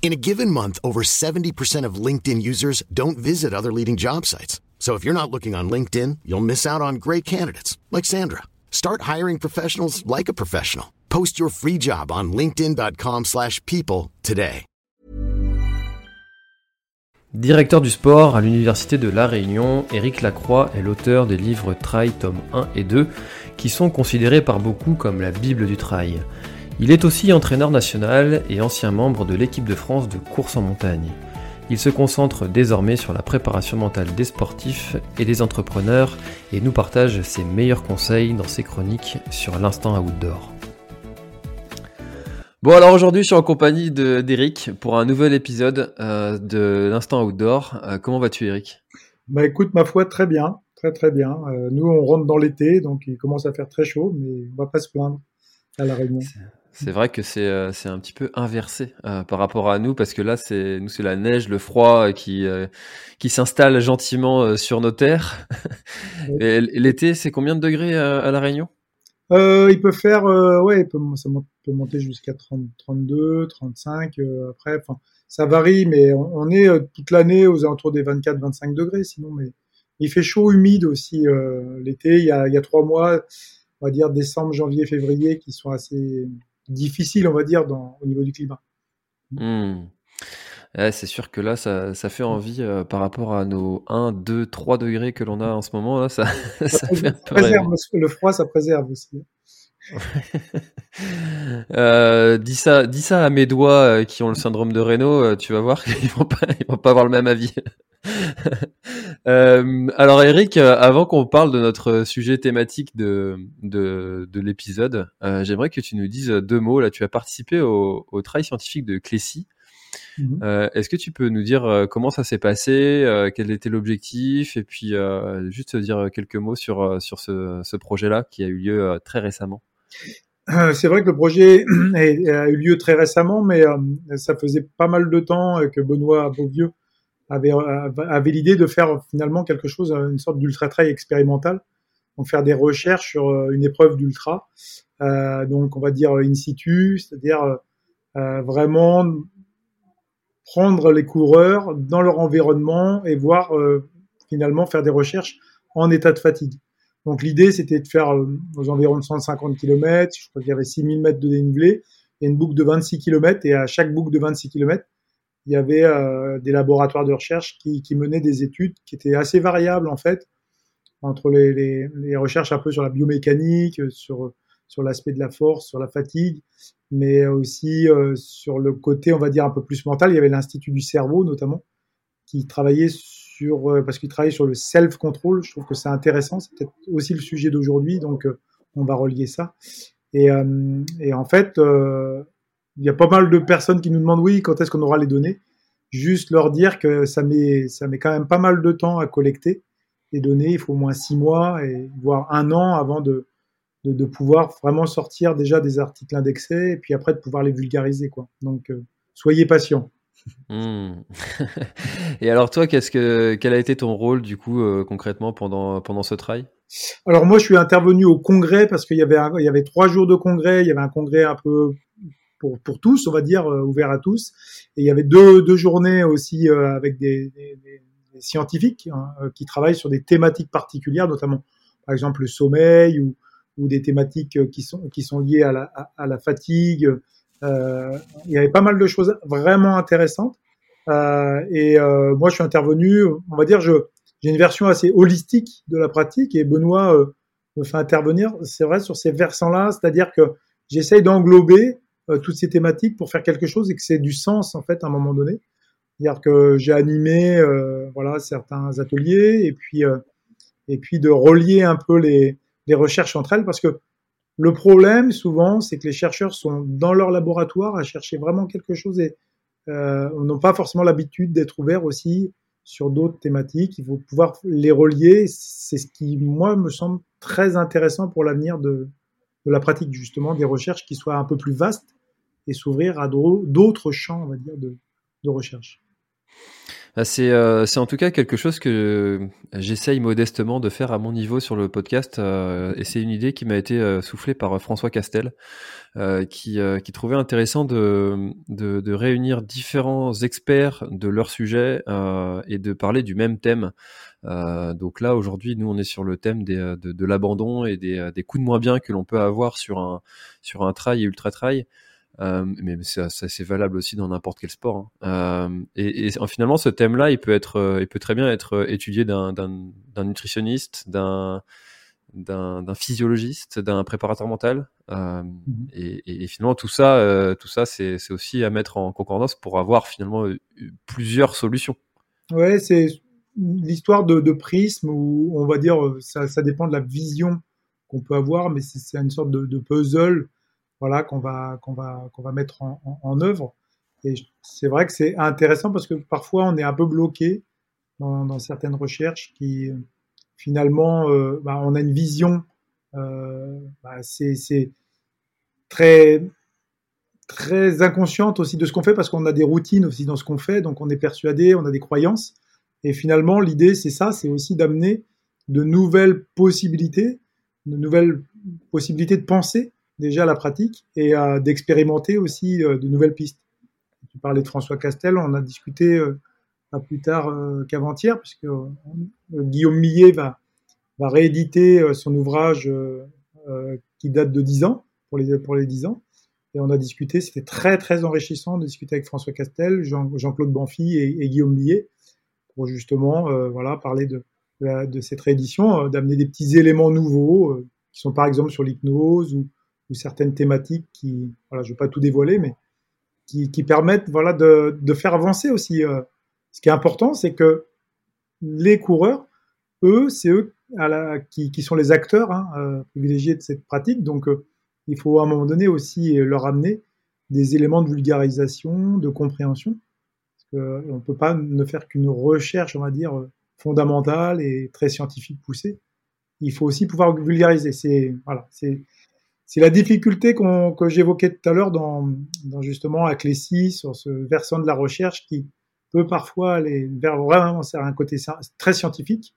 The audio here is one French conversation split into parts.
In a given month, over 70% of LinkedIn users don't visit other leading job sites. So if you're not looking on LinkedIn, you'll miss out on great candidates like Sandra. Start hiring professionals like a professional. Post your free job on linkedin.com/people today. Directeur du sport à l'Université de La Réunion, Éric Lacroix est l'auteur des livres Trail tome 1 et 2 qui sont considérés par beaucoup comme la Bible du trail. Il est aussi entraîneur national et ancien membre de l'équipe de France de course en montagne. Il se concentre désormais sur la préparation mentale des sportifs et des entrepreneurs et nous partage ses meilleurs conseils dans ses chroniques sur l'instant outdoor. Bon alors aujourd'hui je suis en compagnie de- d'Eric pour un nouvel épisode euh, de l'instant outdoor. Euh, comment vas-tu Eric Bah écoute, ma foi, très bien, très très bien. Euh, nous, on rentre dans l'été, donc il commence à faire très chaud, mais on va pas se plaindre à la Réunion. C'est vrai que c'est euh, c'est un petit peu inversé euh, par rapport à nous parce que là c'est nous c'est la neige, le froid euh, qui euh, qui s'installe gentiment euh, sur nos terres. Et l'été c'est combien de degrés euh, à la Réunion? Euh, il peut faire, euh, ouais, il peut, ça monte- peut monter jusqu'à 30, 32, 35. euh, après, enfin, ça varie, mais on, on est toute l'année aux alentours des 24, 25 degrés. Sinon, mais il fait chaud, humide aussi euh, l'été. Il y a, il y a trois mois, on va dire décembre, janvier, février, qui sont assez difficiles, on va dire, dans, au niveau du climat. Hmm. C'est sûr que là ça, ça fait envie euh, par rapport à nos 1, 2, 3 degrés que l'on a en ce moment là ça, ça fait un Ça peu rêver. préserve, le froid, ça préserve aussi. Euh, dis ça, dis ça à mes doigts euh, qui ont le syndrome de Raynaud, euh, tu vas voir qu'ils vont pas, ils vont pas avoir le même avis. Euh, alors Eric, avant qu'on parle de notre sujet thématique de de, de l'épisode, euh, j'aimerais que tu nous dises deux mots. Là, tu as participé au, au travail scientifique de Clécy. Mhm. Euh, Est-ce que tu peux nous dire comment ça s'est passé, quel était l'objectif, et puis juste dire quelques mots sur sur ce, ce projet-là qui a eu lieu très récemment? Euh, C'est vrai que le projet a eu lieu très récemment, mais euh, ça faisait pas mal de temps euh, que Benoît Beauvieux avait, l'idée de faire finalement quelque chose, une sorte d'ultra trail expérimental, donc faire des recherches sur une épreuve d'ultra, donc on va dire in situ, c'est-à-dire vraiment prendre les coureurs dans leur environnement et voir finalement faire des recherches en état de fatigue. Donc l'idée, c'était de faire euh, aux environs de 150 km, je crois qu'il y avait 6000 mètres de dénivelé, et une boucle de 26 km, et à chaque boucle de 26 km, il y avait euh, des laboratoires de recherche qui, menaient des études qui étaient assez variables en fait, entre les, recherches un peu sur la biomécanique, sur, sur l'aspect de la force, sur la fatigue, mais aussi euh, sur le côté, on va dire, un peu plus mental. Il y avait l'Institut du cerveau notamment, qui travaillait sur, euh, parce qu'il travaillait sur le self-control. Je trouve que c'est intéressant. C'est peut-être aussi le sujet d'aujourd'hui, donc euh, on va relier ça. Et, euh, en fait, il y a pas mal de personnes qui nous demandent oui, quand est-ce qu'on aura les données? Juste leur dire que ça met, ça met quand même pas mal de temps à collecter les données. Il faut au moins six mois et voire un an avant de, de, pouvoir vraiment sortir déjà des articles indexés et puis après de pouvoir les vulgariser. Quoi. Donc, soyez patients. Hmm. Et alors toi, qu'est-ce que quel a été ton rôle du coup euh, concrètement pendant pendant ce travail Alors moi, je suis intervenu au congrès parce qu'il y avait il y avait trois jours de congrès. Il y avait un congrès un peu pour pour tous, on va dire euh, ouvert à tous. Et il y avait deux deux journées aussi euh, avec des, scientifiques hein, qui travaillent sur des thématiques particulières, notamment par exemple le sommeil ou ou des thématiques qui sont qui sont liées à la fatigue. Euh, il y avait pas mal de choses vraiment intéressantes. Euh, et euh, moi, je suis intervenu, on va dire, je j'ai une version assez holistique de la pratique et Benoît me fait intervenir, c'est vrai, sur ces versants-là, c'est-à-dire que j'essaye d'englober toutes ces thématiques pour faire quelque chose et que c'est du sens en fait à un moment donné. C'est-à-dire que j'ai animé euh, voilà certains ateliers et puis et puis de relier un peu les les recherches entre elles parce que le problème souvent c'est que les chercheurs sont dans leur laboratoire à chercher vraiment quelque chose et euh, n'ont pas forcément l'habitude d'être ouverts aussi sur d'autres thématiques. Il faut pouvoir les relier. C'est ce qui, moi, me semble très intéressant pour l'avenir de, la pratique, justement, des recherches qui soient un peu plus vastes et s'ouvrir à d'autres champs, on va dire, de recherche. Ah, euh, c'est en tout cas quelque chose que j'essaye modestement de faire à mon niveau sur le podcast. Euh, et c'est une idée qui m'a été euh, soufflée par François Castel, qui, trouvait intéressant de, réunir différents experts de leur sujet et de parler du même thème. donc là, aujourd'hui, nous, on est sur le thème de l'abandon et des, des coups de moins bien que l'on peut avoir sur un, sur un trail et ultra-trail. Euh, mais ça, c'est valable aussi dans n'importe quel sport. Hein. Euh, et, et, finalement, ce thème-là, il peut être, euh, il peut très bien être étudié d'un nutritionniste, d'un d'un physiologiste, d'un préparateur mental. Euh, mmh et, et, finalement, tout ça, tout ça, c'est aussi à mettre en concordance pour avoir finalement plusieurs solutions. Ouais, c'est l'histoire de, de, prisme où on va dire ça, ça dépend de la vision qu'on peut avoir, mais c'est une sorte de, de puzzle voilà, qu'on va, qu'on va, qu'on va mettre en, œuvre. Et c'est vrai que c'est intéressant parce que parfois on est un peu bloqué dans, dans certaines recherches qui finalement, euh, bah, on a une vision, euh, bah, c'est très très inconsciente aussi de ce qu'on fait parce qu'on a des routines aussi dans ce qu'on fait, donc on est persuadé, on a des croyances. Et finalement, l'idée, c'est ça, c'est aussi d'amener de nouvelles possibilités, de nouvelles possibilités de penser déjà la pratique et euh, d'expérimenter aussi euh, de nouvelles pistes. Tu parlais de François Castel, on a discuté euh, pas plus tard qu'avant-hier, puisque Guillaume Millet va, rééditer son ouvrage qui date de 10 ans, pour les, pour les 10 ans. Et on a discuté, c'était très très enrichissant de discuter avec François Castel, Jean-Claude Banfi et, Guillaume Millet, pour justement voilà, parler de, de, cette réédition, d'amener des petits éléments nouveaux, qui sont par exemple sur l'hypnose ou, ou certaines thématiques qui, voilà, je vais pas tout dévoiler, mais qui, qui permettent, voilà, de, de, faire avancer aussi. Euh. ce qui est important, c'est que les coureurs, eux, c'est eux qui, qui, sont les acteurs hein, euh, privilégiés de cette pratique. Donc, euh, il faut à un moment donné aussi leur amener des éléments de vulgarisation, de compréhension. Parce ne peut pas ne faire qu'une recherche, on va dire, fondamentale et très scientifique poussée. Il faut aussi pouvoir vulgariser. C'est voilà, c'est c'est la difficulté que j'évoquais tout à l'heure dans, justement Clécy, sur ce versant de la recherche qui peut parfois aller vers vraiment un côté très scientifique.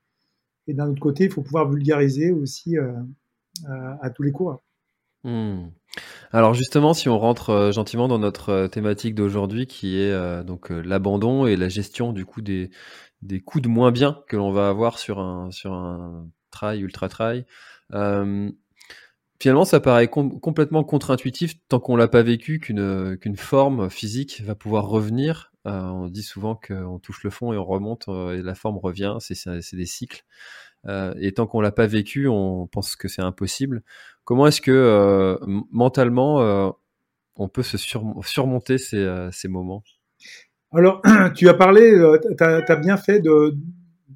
Et d'un autre côté, il faut pouvoir vulgariser aussi euh, à, tous les cours. Hmm. Alors justement, si on rentre euh, gentiment dans notre euh, thématique d'aujourd'hui, qui est donc l'abandon et la gestion du coup des, des coups de moins bien que l'on va avoir sur un sur un trail ultra trail. Finalement, ça paraît complètement contre-intuitif tant qu'on l'a pas vécu qu'une qu'une forme physique va pouvoir revenir. Euh, on dit souvent qu'on touche le fond et on remonte euh, et la forme revient. C'est des cycles. Euh, et tant qu'on l'a pas vécu, on pense que c'est impossible. Comment est-ce que mentalement on peut se surmonter ces, ces moments? Alors, tu as parlé, tu as, bien fait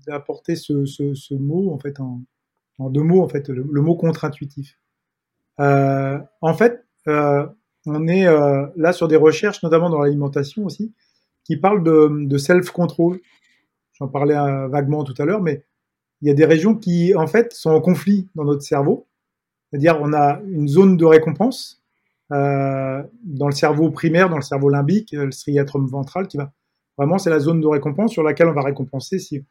d'apporter ce, ce, mot en fait en deux mots en fait le mot contre-intuitif. Euh, en fait, euh, on est euh, là sur des recherches, notamment dans l'alimentation aussi, qui parlent de, de self-control. J'en parlais vaguement tout à l'heure, mais il y a des régions qui, en fait, sont en conflit dans notre cerveau. C'est-à-dire, on a une zone de récompense euh, dans le cerveau primaire, dans le cerveau limbique, le striatum ventral, qui va vraiment, c'est la zone de récompense sur laquelle on va récompenser si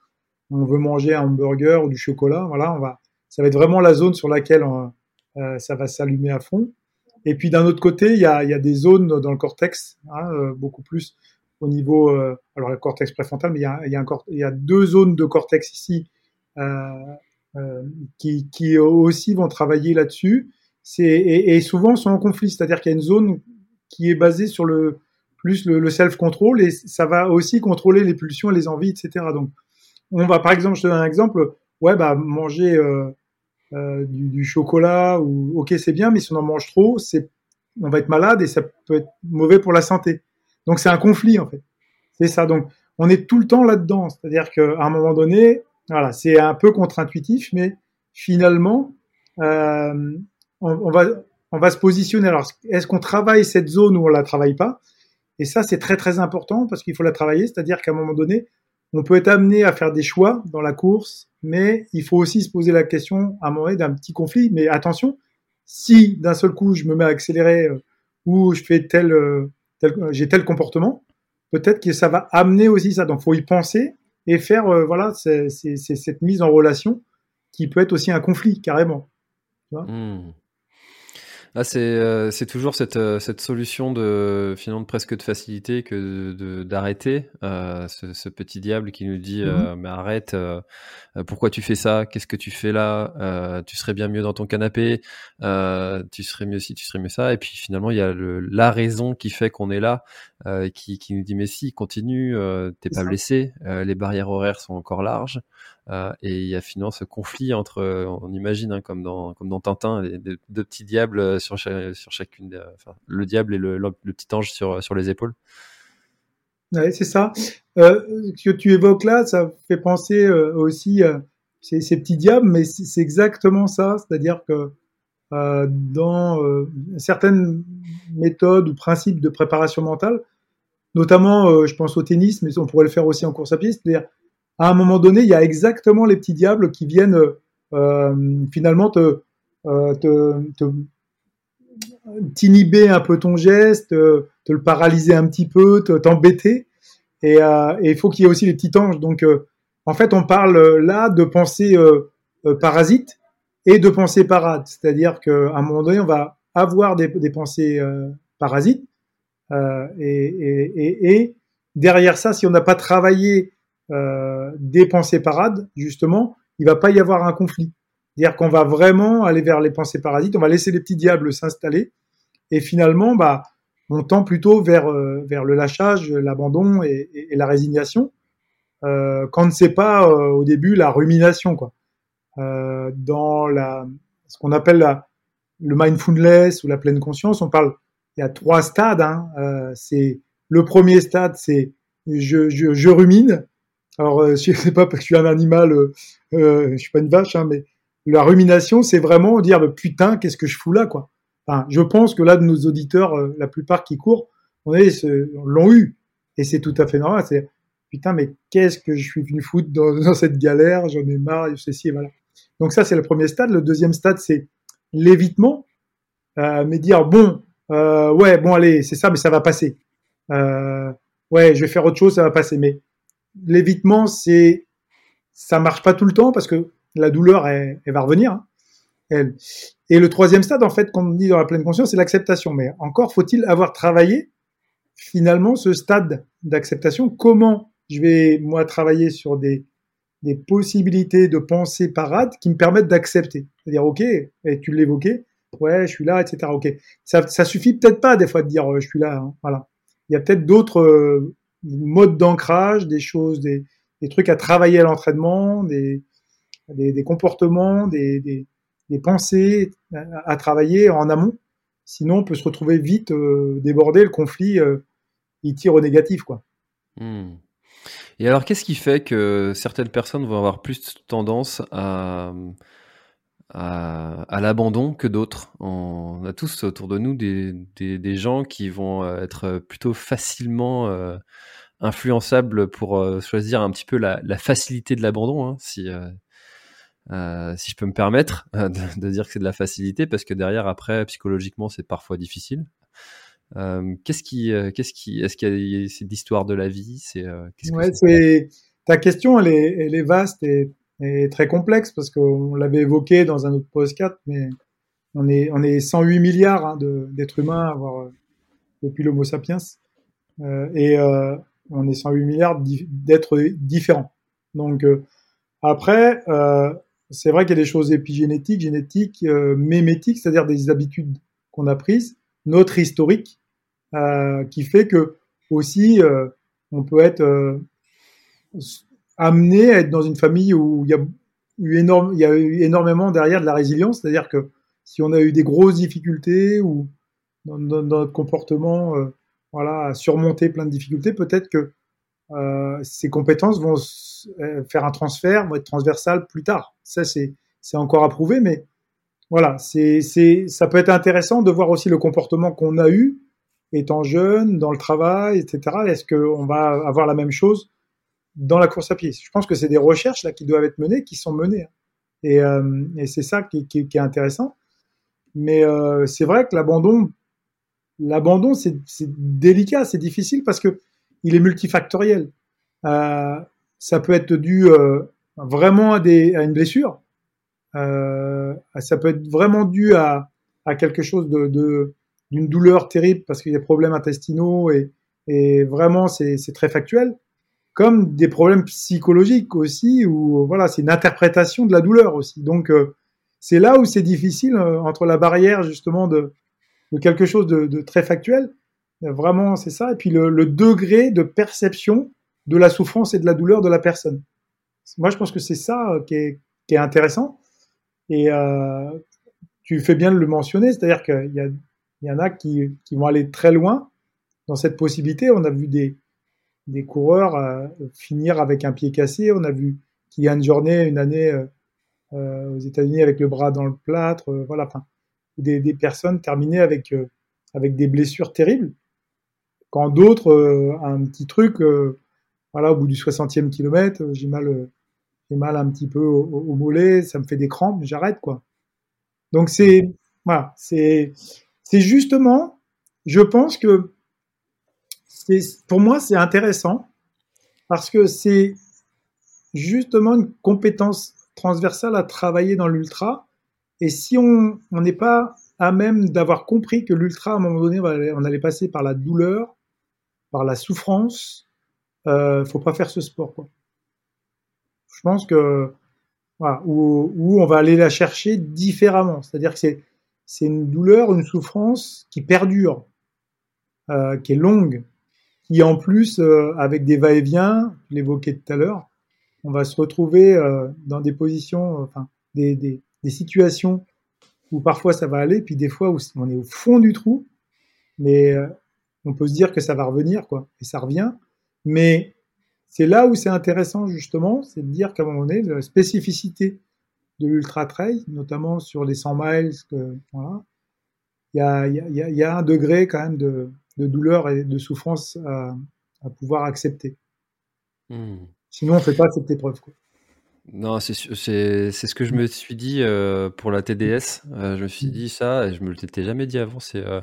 on veut manger un hamburger ou du chocolat. Voilà, on va, ça va être vraiment la zone sur laquelle on, ça va s'allumer à fond. Et puis d'un autre côté, il y a, des zones dans le cortex, hein, euh, beaucoup plus au niveau, euh, alors le cortex préfrontal, mais il y a, deux zones de cortex ici qui, aussi vont travailler là-dessus. Et, et, souvent sont en conflit, c'est-à-dire qu'il y a une zone qui est basée sur le plus le, self-control et ça va aussi contrôler les pulsions, les envies, etc. Donc on va par exemple, je te donne un exemple, ouais bah manger euh, euh, du, chocolat ou ok c'est bien mais si on en mange trop c'est on va être malade et ça peut être mauvais pour la santé. Donc c'est un conflit en fait. C'est ça. Donc on est tout le temps là dedans c'est à dire qu'à un moment donné voilà c'est un peu contre-intuitif mais finalement euh, on, on, va on va se positionner. Alors est-ce qu'on travaille cette zone ou on la travaille pas? Et ça, c'est très très important parce qu'il faut la travailler, c'est-à-dire qu'à un moment donné, on peut être amené à faire des choix dans la course, mais il faut aussi se poser la question à un moment d'un petit conflit. Mais attention, si d'un seul coup je me mets à accélérer euh, ou je fais tel, euh, tel j'ai tel comportement, peut-être que ça va amener aussi ça. Donc, faut y penser et faire euh, voilà, c'est cette mise en relation qui peut être aussi un conflit carrément. Mmh. Ah, c'est euh, c'est toujours cette, euh, cette solution de finalement presque de facilité que de d'arrêter euh, ce, ce, petit diable qui nous dit mmh mais arrête pourquoi tu fais ça? Qu'est-ce que tu fais là? Tu serais bien mieux dans ton canapé tu serais mieux si tu serais mieux ça. Et puis finalement il y a le, la raison qui fait qu'on est là qui, qui nous dit mais si continue t'es pas blessé les barrières horaires sont encore larges et il y a finalement ce conflit entre, euh, on imagine, hein, comme, dans, comme dans Tintin, deux, petits diables euh, sur, sur chacune, enfin, le diable et le, petit ange sur, sur les épaules. Ouais, c'est ça. Euh, ce que tu évoques là, ça fait penser aussi à ces, ces, petits diables, mais c'est exactement ça. C'est-à-dire que euh, dans certaines méthodes ou principes de préparation mentale, notamment, je pense au tennis, mais on pourrait le faire aussi en course à pied, c'est-à-dire à un moment donné, il y a exactement les petits diables qui viennent euh, finalement te, euh, te, t'inhiber un peu ton geste, te, le paralyser un petit peu, t'embêter. Et euh, il faut qu'il y ait aussi les petits anges. Donc, euh, en fait, on parle là de pensée euh, parasite et de pensée parade. C'est-à-dire qu'à un moment donné, on va avoir des, des pensées parasites. Et, et, et, et, derrière ça, si on n'a pas travaillé euh, des pensées parades, justement, il va pas y avoir un conflit. C'est-à-dire qu'on va vraiment aller vers les pensées parasites, on va laisser les petits diables s'installer, et finalement, bah, on tend plutôt vers, euh, vers le lâchage, l'abandon et, la résignation, euh, quand c'est pas euh, au début la rumination, quoi. Dans la, ce qu'on appelle la, le mindfulness ou la pleine conscience, on parle, il y a trois stades. Hein, c'est le premier stade, c'est je, je rumine, alors, euh, je sais pas parce que je suis un animal, euh, euh, je suis pas une vache, hein, mais la rumination, c'est vraiment dire putain, qu'est-ce que je fous là, quoi. Enfin, je pense que là, de nos auditeurs, euh, la plupart qui courent, on est, l'ont eu, et c'est tout à fait normal. C'est putain, mais qu'est-ce que je suis venu foutre dans, dans cette galère J'en ai marre, ceci, et voilà. Donc ça, c'est le premier stade. Le deuxième stade, c'est l'évitement, euh, mais dire bon, ouais, bon, allez, c'est ça, mais ça va passer. ouais, je vais faire autre chose, ça va passer, mais l'évitement, c'est ça marche pas tout le temps parce que la douleur, elle, va revenir. Hein. Elle. Et le troisième stade, en fait, comme on dit dans la pleine conscience, c'est l'acceptation. Mais encore faut-il avoir travaillé finalement ce stade d'acceptation. Comment je vais moi travailler sur des, des possibilités de pensée parade qui me permettent d'accepter? C'est-à-dire, ok, tu l'évoquais, ouais, je suis là, etc. Ok, ça, ça suffit peut-être pas des fois de dire euh, je suis là. Hein, voilà, il y a peut-être d'autres euh, modes d'ancrage, des choses, des, trucs à travailler à l'entraînement, des, des, comportements, des, pensées à, travailler en amont. Sinon, on peut se retrouver vite euh, débordé, le conflit, euh, il tire au négatif, quoi. Hmm. Et alors, qu'est-ce qui fait que certaines personnes vont avoir plus tendance à, à, l'abandon que d'autres? On a tous autour de nous des, des, des, gens qui vont être plutôt facilement euh, influençable pour euh, choisir un petit peu la, la facilité de l'abandon, hein, si, euh, euh, si je peux me permettre de, de, dire que c'est de la facilité, parce que derrière, après, psychologiquement, c'est parfois difficile. qu'est-ce qui, qu'est-ce qui, est-ce qu'il y a c'est l'histoire de la vie, c'est, ouais, c'est ta question, elle est, elle est vaste et, et très complexe parce qu'on l'avait évoqué dans un autre podcast, mais on est, on est 108 milliards hein, d'êtres humains à avoir depuis l'Homo sapiens. Et on est 108 milliards d'êtres différents. Donc euh, après, euh, c'est vrai qu'il y a des choses épigénétiques, génétiques, euh, mémétiques, c'est-à-dire des habitudes qu'on a prises, notre historique, euh, qui fait que aussi on peut être amené à être dans une famille où il y a eu énorme, il y a énormément derrière de la résilience, c'est-à-dire que si on a eu des grosses difficultés ou dans notre comportement voilà, surmonter plein de difficultés, peut-être que euh, ces compétences vont euh, faire un transfert, vont être transversales plus tard. Ça, c'est, encore à prouver, mais voilà, c'est, ça peut être intéressant de voir aussi le comportement qu'on a eu étant jeune, dans le travail, etc. Est-ce qu'on va avoir la même chose dans la course à pied? Je pense que c'est des recherches là qui doivent être menées, qui sont menées. Hein. Et, euh, et c'est ça qui, est intéressant. Mais c'est vrai que l'abandon, l'abandon, c'est délicat, c'est difficile parce que il est multifactoriel. Euh, ça peut être dû euh, vraiment à, des, à une blessure. Euh, ça peut être vraiment dû à, à quelque chose d'une douleur terrible parce qu'il y a des problèmes intestinaux et, et vraiment c'est très factuel, comme des problèmes psychologiques aussi où voilà c'est une interprétation de la douleur aussi. Donc euh, c'est là où c'est difficile euh, entre la barrière justement de, de quelque chose de, très factuel, vraiment c'est ça, et puis le, degré de perception de la souffrance et de la douleur de la personne. Moi je pense que c'est ça euh, qui est, intéressant. Et euh, tu fais bien de le mentionner, c'est-à-dire qu'il y, en a qui, vont aller très loin dans cette possibilité. On a vu des, coureurs euh, finir avec un pied cassé, on a vu qu'il y a une journée, une année euh, euh, aux États-Unis avec le bras dans le plâtre, euh, voilà, des, des, personnes terminées avec, euh, avec des blessures terribles. Quand d'autres, un petit truc, voilà, au bout du 60e kilomètre, j'ai mal, j'ai mal un petit peu au, au mollet, ça me fait des crampes, j'arrête, quoi. Donc c'est voilà, c'est c'est justement, je pense que c'est pour moi c'est intéressant parce que c'est justement une compétence transversale à travailler dans l'ultra. Et si on n'est pas à même d'avoir compris que l'ultra à un moment donné on allait passer par la douleur, par la souffrance, euh, faut pas faire ce sport quoi. Je pense que voilà, où, on va aller la chercher différemment. C'est-à-dire que c'est, une douleur, une souffrance qui perdure, euh, qui est longue, qui en plus, euh, avec des va-et-vient, je l'évoquais tout à l'heure, on va se retrouver euh, dans des positions, enfin, des, des, situations où parfois ça va aller, puis des fois où on est au fond du trou, mais euh, on peut se dire que ça va revenir, quoi, et ça revient. Mais c'est là où c'est intéressant justement, c'est de dire qu'à un moment donné, la spécificité de l'ultra trail, notamment sur les 100 miles, que, voilà, il y a, y, a, y a, un degré quand même de, de douleur et de souffrance à, à pouvoir accepter. Mmh. Sinon, on fait pas cette épreuve. Quoi. Non, c'est ce que je me suis dit euh, pour la TDS. Euh, je me suis dit ça et je me l'étais jamais dit avant. C'est euh,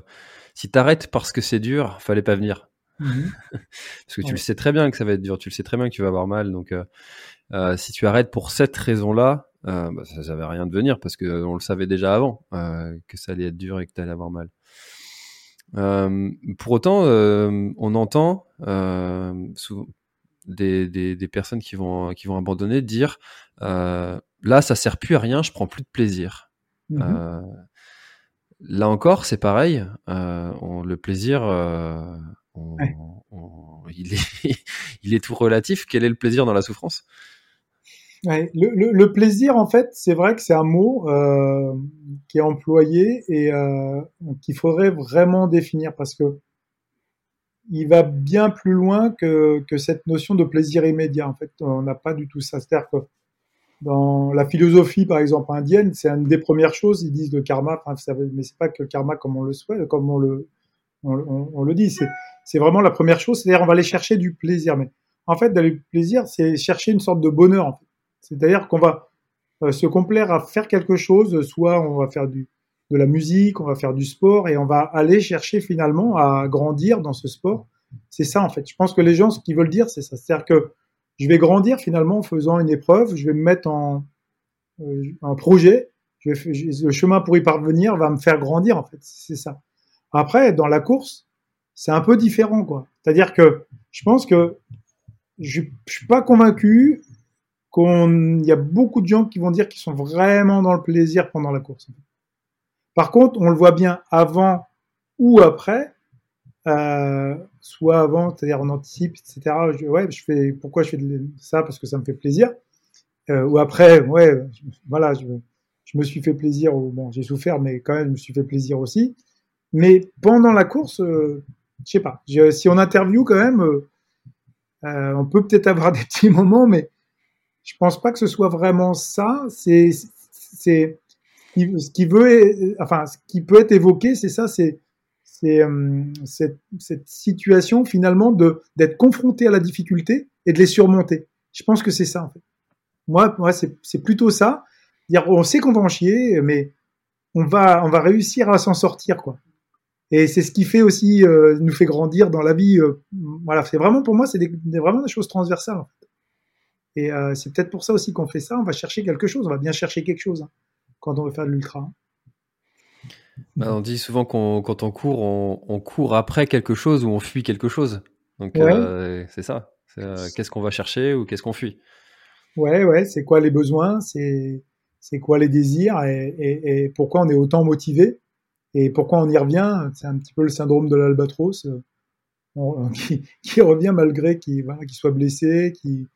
si t'arrêtes parce que c'est dur, fallait pas venir. Mmh. Parce que tu le sais très bien que ça va être dur, tu le sais très bien que tu vas avoir mal. Donc, euh, si tu arrêtes pour cette raison-là, euh, bah, ça n'avait rien de venir parce que on le savait déjà avant que ça allait être dur et que tu allais avoir mal. pour autant, on entend souvent des, des, des, personnes qui vont qui vont abandonner dire là, ça sert plus à rien, je prends plus de plaisir. Mmh. là encore, c'est pareil. On, le plaisir on, ouais. on, il, est, il est tout relatif. Quel est le plaisir dans la souffrance? Ouais, le, le, le, plaisir, en fait, c'est vrai que c'est un mot euh, qui est employé et euh, qu'il faudrait vraiment définir parce que il va bien plus loin que, cette notion de plaisir immédiat. En fait, on n'a pas du tout ça. C'est-à-dire que dans la philosophie, par exemple, indienne, c'est une des premières choses. Ils disent le karma, enfin, ça, mais c'est pas que le karma comme on le souhaite, comme on le, dit. C'est vraiment la première chose. C'est-à-dire, on va aller chercher du plaisir. Mais en fait, d'aller plaisir, c'est chercher une sorte de bonheur. C'est-à-dire qu'on va euh, se complaire à faire quelque chose. Soit on va faire du, de la musique, on va faire du sport, et on va aller chercher finalement à grandir dans ce sport. C'est ça, en fait. Je pense que les gens, ce qu'ils veulent dire, c'est ça. C'est-à-dire que je vais grandir finalement en faisant une épreuve. Je vais me mettre en euh, un projet. Le chemin pour y parvenir va me faire grandir, en fait. C'est ça. Après, dans la course, c'est un peu différent, quoi. C'est-à-dire que je pense que je, je suis pas convaincu qu'on y a beaucoup de gens qui vont dire qu'ils sont vraiment dans le plaisir pendant la course. Par contre, on le voit bien avant ou après, euh, soit avant, c'est-à-dire on anticipe, etc. Je, ouais, je fais pourquoi je fais ça? Parce que ça me fait plaisir. Euh, ou après, ouais, voilà, je, je, me suis fait plaisir. Bon, j'ai souffert, mais quand même, je me suis fait plaisir aussi. Mais pendant la course, euh, je sais pas. Je, si on interview quand même, euh, euh, on peut peut-être avoir des petits moments, mais je pense pas que ce soit vraiment ça. C'est, c'est ce qui peut être évoqué, c'est ça, c'est euh, cette, situation finalement de d'être confronté à la difficulté et de les surmonter. Je pense que c'est ça en fait. Moi, c'est plutôt ça. On sait qu'on va en chier, mais on va on va réussir à s'en sortir quoi. Et c'est ce qui fait aussi euh, nous fait grandir dans la vie. Euh, voilà, c'est vraiment pour moi c'est vraiment des choses transversales. En fait. Et c'est peut-être pour ça aussi qu'on fait ça. On va chercher quelque chose. On va bien chercher quelque chose hein, quand on veut faire de l'ultra. Bah, on dit souvent qu'on quand on court, on, court après quelque chose ou on fuit quelque chose. Donc euh, c'est ça. Euh, qu'est-ce qu'on va chercher ou qu'est-ce qu'on fuit? Ouais, ouais. C'est quoi les besoins? C'est c'est quoi les désirs? Et, et, pourquoi on est autant motivé? Et pourquoi on y revient? C'est un petit peu le syndrome de l'albatros qui, qui, revient malgré qu'il voilà, soit blessé. Qui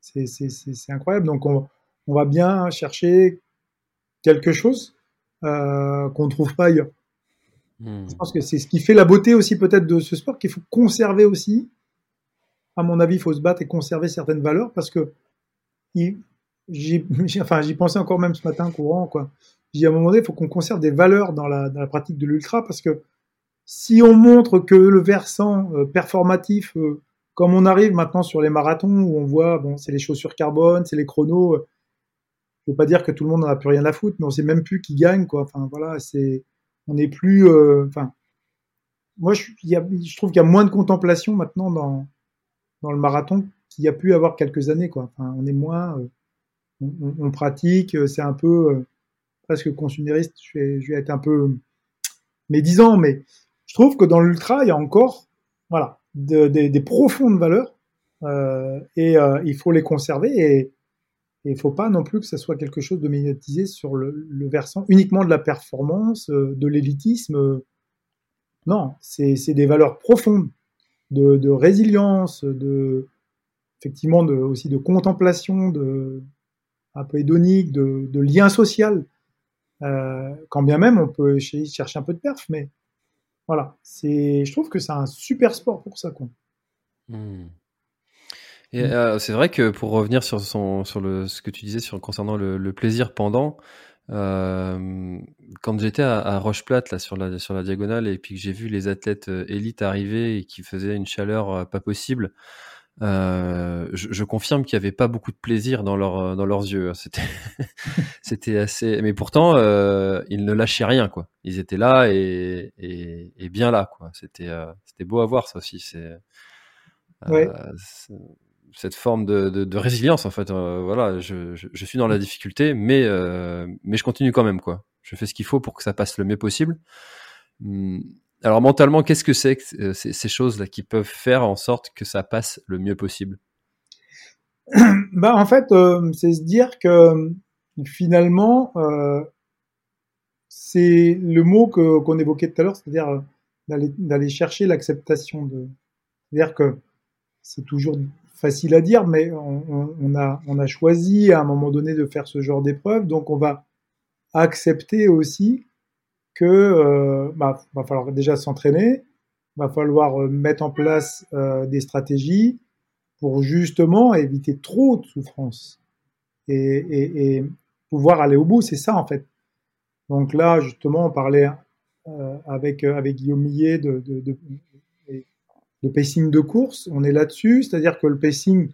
c'est incroyable. Donc on, on va bien chercher quelque chose euh, qu'on ne trouve pas ailleurs. Hmm. Je pense que c'est ce qui fait la beauté aussi peut-être de ce sport qu'il faut conserver aussi. À mon avis, il faut se battre et conserver certaines valeurs parce que j'y enfin, pensais encore même ce matin courant. Quoi. à un moment donné, il faut qu'on conserve des valeurs dans la, dans la pratique de l'ultra parce que si on montre que le versant euh, performatif, euh, comme on arrive maintenant sur les marathons où on voit, bon, c'est les chaussures carbone, c'est les chronos, je veux pas dire que tout le monde n'en a plus rien à foutre, mais on sait même plus qui gagne, quoi. Enfin, voilà, c'est, on n'est plus, euh, enfin, moi, je, trouve qu'il y a moins de contemplation maintenant dans, dans le marathon qu'il y a pu avoir quelques années, quoi. Enfin, on est moins, euh, on, pratique, euh, c'est un peu presque consumériste. Je vais, être un peu médisant, mais je trouve que dans l'ultra, il y a encore, voilà, des profondes valeurs euh, et il faut les conserver et et il ne faut pas non plus que ça soit quelque chose de médiatisé sur le, versant uniquement de la performance, euh, de l'élitisme. Non, c'est des valeurs profondes de, résilience, de effectivement de, aussi de contemplation, de un peu hédonique, de, lien social. Euh, quand bien même on peut chercher un peu de perf, mais voilà, c'est, je trouve que c'est un super sport pour ça. Quoi. Hmm. Et mm. euh, c'est vrai que pour revenir sur, son, sur le, ce que tu disais sur, concernant le, le plaisir pendant, euh, quand j'étais à, à Rocheplate, là, sur la, sur la diagonale, et puis que j'ai vu les athlètes euh, élites arriver et qui faisaient une chaleur euh, pas possible, euh, je, je, confirme qu'il n'y avait pas beaucoup de plaisir dans, leur, dans leurs yeux. Hein. C'était, c'était assez. Mais pourtant, euh, ils ne lâchaient rien, quoi. Ils étaient là et, et, et bien là, quoi. C'était, c'était beau à voir, ça aussi. C'est. Ouais cette forme de, résilience en fait. Euh, voilà, je, suis dans la difficulté, mais euh, mais je continue quand même quoi. Je fais ce qu'il faut pour que ça passe le mieux possible. Hum, alors mentalement, qu'est-ce que c'est euh, ces, choses là qui peuvent faire en sorte que ça passe le mieux possible? Bah en fait, c'est se dire que finalement, c'est le mot que qu'on évoquait tout à l'heure, c'est-à-dire d'aller d'aller chercher l'acceptation de, c'est-à-dire que c'est toujours facile à dire, mais on, a, choisi à un moment donné de faire ce genre d'épreuve, donc on va accepter aussi que euh, bah, va falloir déjà s'entraîner, va falloir euh, mettre en place euh, des stratégies pour justement éviter trop de souffrance et, pouvoir aller au bout. C'est ça en fait. Donc là, justement, on parlait avec Guillaume Millet de, le pacing de course, on est là-dessus, c'est-à-dire que le pacing,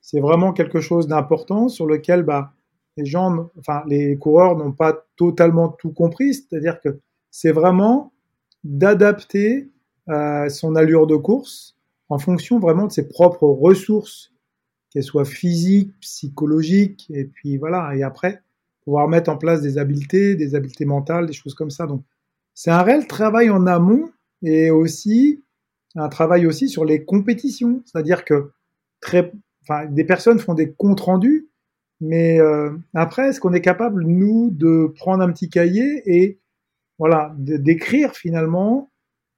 c'est vraiment quelque chose d'important sur lequel bah, les gens, enfin les coureurs n'ont pas totalement tout compris, c'est-à-dire que c'est vraiment d'adapter euh, son allure de course en fonction vraiment de ses propres ressources, qu'elles soient physiques, psychologiques, et puis voilà, et après pouvoir mettre en place des habiletés, des habiletés mentales, des choses comme ça. Donc c'est un réel travail en amont et aussi un travail aussi sur les compétitions, c'est-à-dire que très, enfin, des personnes font des comptes rendus, mais euh, après, est-ce qu'on est capable nous de prendre un petit cahier et voilà, d'écrire finalement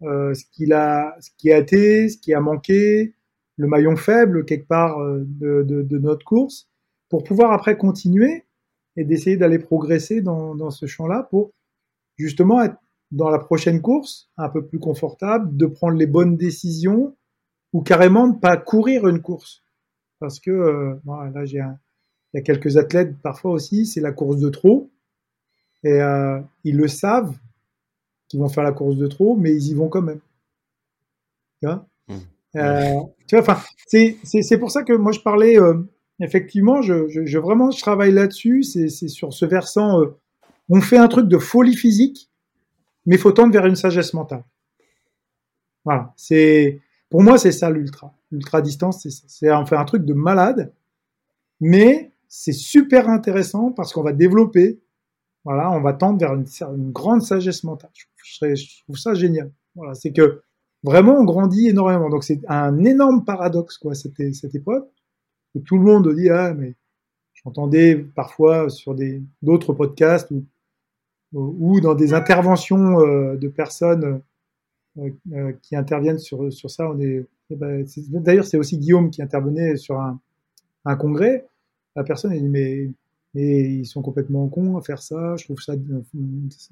euh, ce qu'il a, ce qui a été, ce qui a manqué, le maillon faible quelque part euh, de, de, de notre course, pour pouvoir après continuer et d'essayer d'aller progresser dans, dans ce champ-là pour justement être dans la prochaine course, un peu plus confortable, de prendre les bonnes décisions ou carrément de pas courir une course. Parce que euh, là, j'ai il y a quelques athlètes parfois aussi, c'est la course de trop et euh, ils le savent qui vont faire la course de trop, mais ils y vont quand même. Tu vois, Mmh. Euh, tu vois, enfin, c'est c'est c'est pour ça que moi je parlais. euh, effectivement, je, je, je vraiment je travaille là-dessus. C'est c'est sur ce versant. euh, on fait un truc de folie physique, mais faut tendre vers une sagesse mentale. Voilà, c'est pour moi c'est ça l'ultra. L'ultra distance, c'est on fait un truc de malade, mais c'est super intéressant parce qu'on va développer. Voilà, on va tendre vers une, grande sagesse mentale. Je, trouve ça génial. Voilà, c'est que vraiment on grandit énormément. Donc c'est un énorme paradoxe quoi cette, cette épreuve. Tout le monde dit ah mais j'entendais parfois sur des d'autres podcasts ou, ou dans des interventions euh, de personnes euh, euh, qui interviennent sur sur ça. On est eh ben, d'ailleurs c'est aussi Guillaume qui intervenait sur un, un congrès. La personne elle dit mais mais ils sont complètement cons à faire ça. Je trouve ça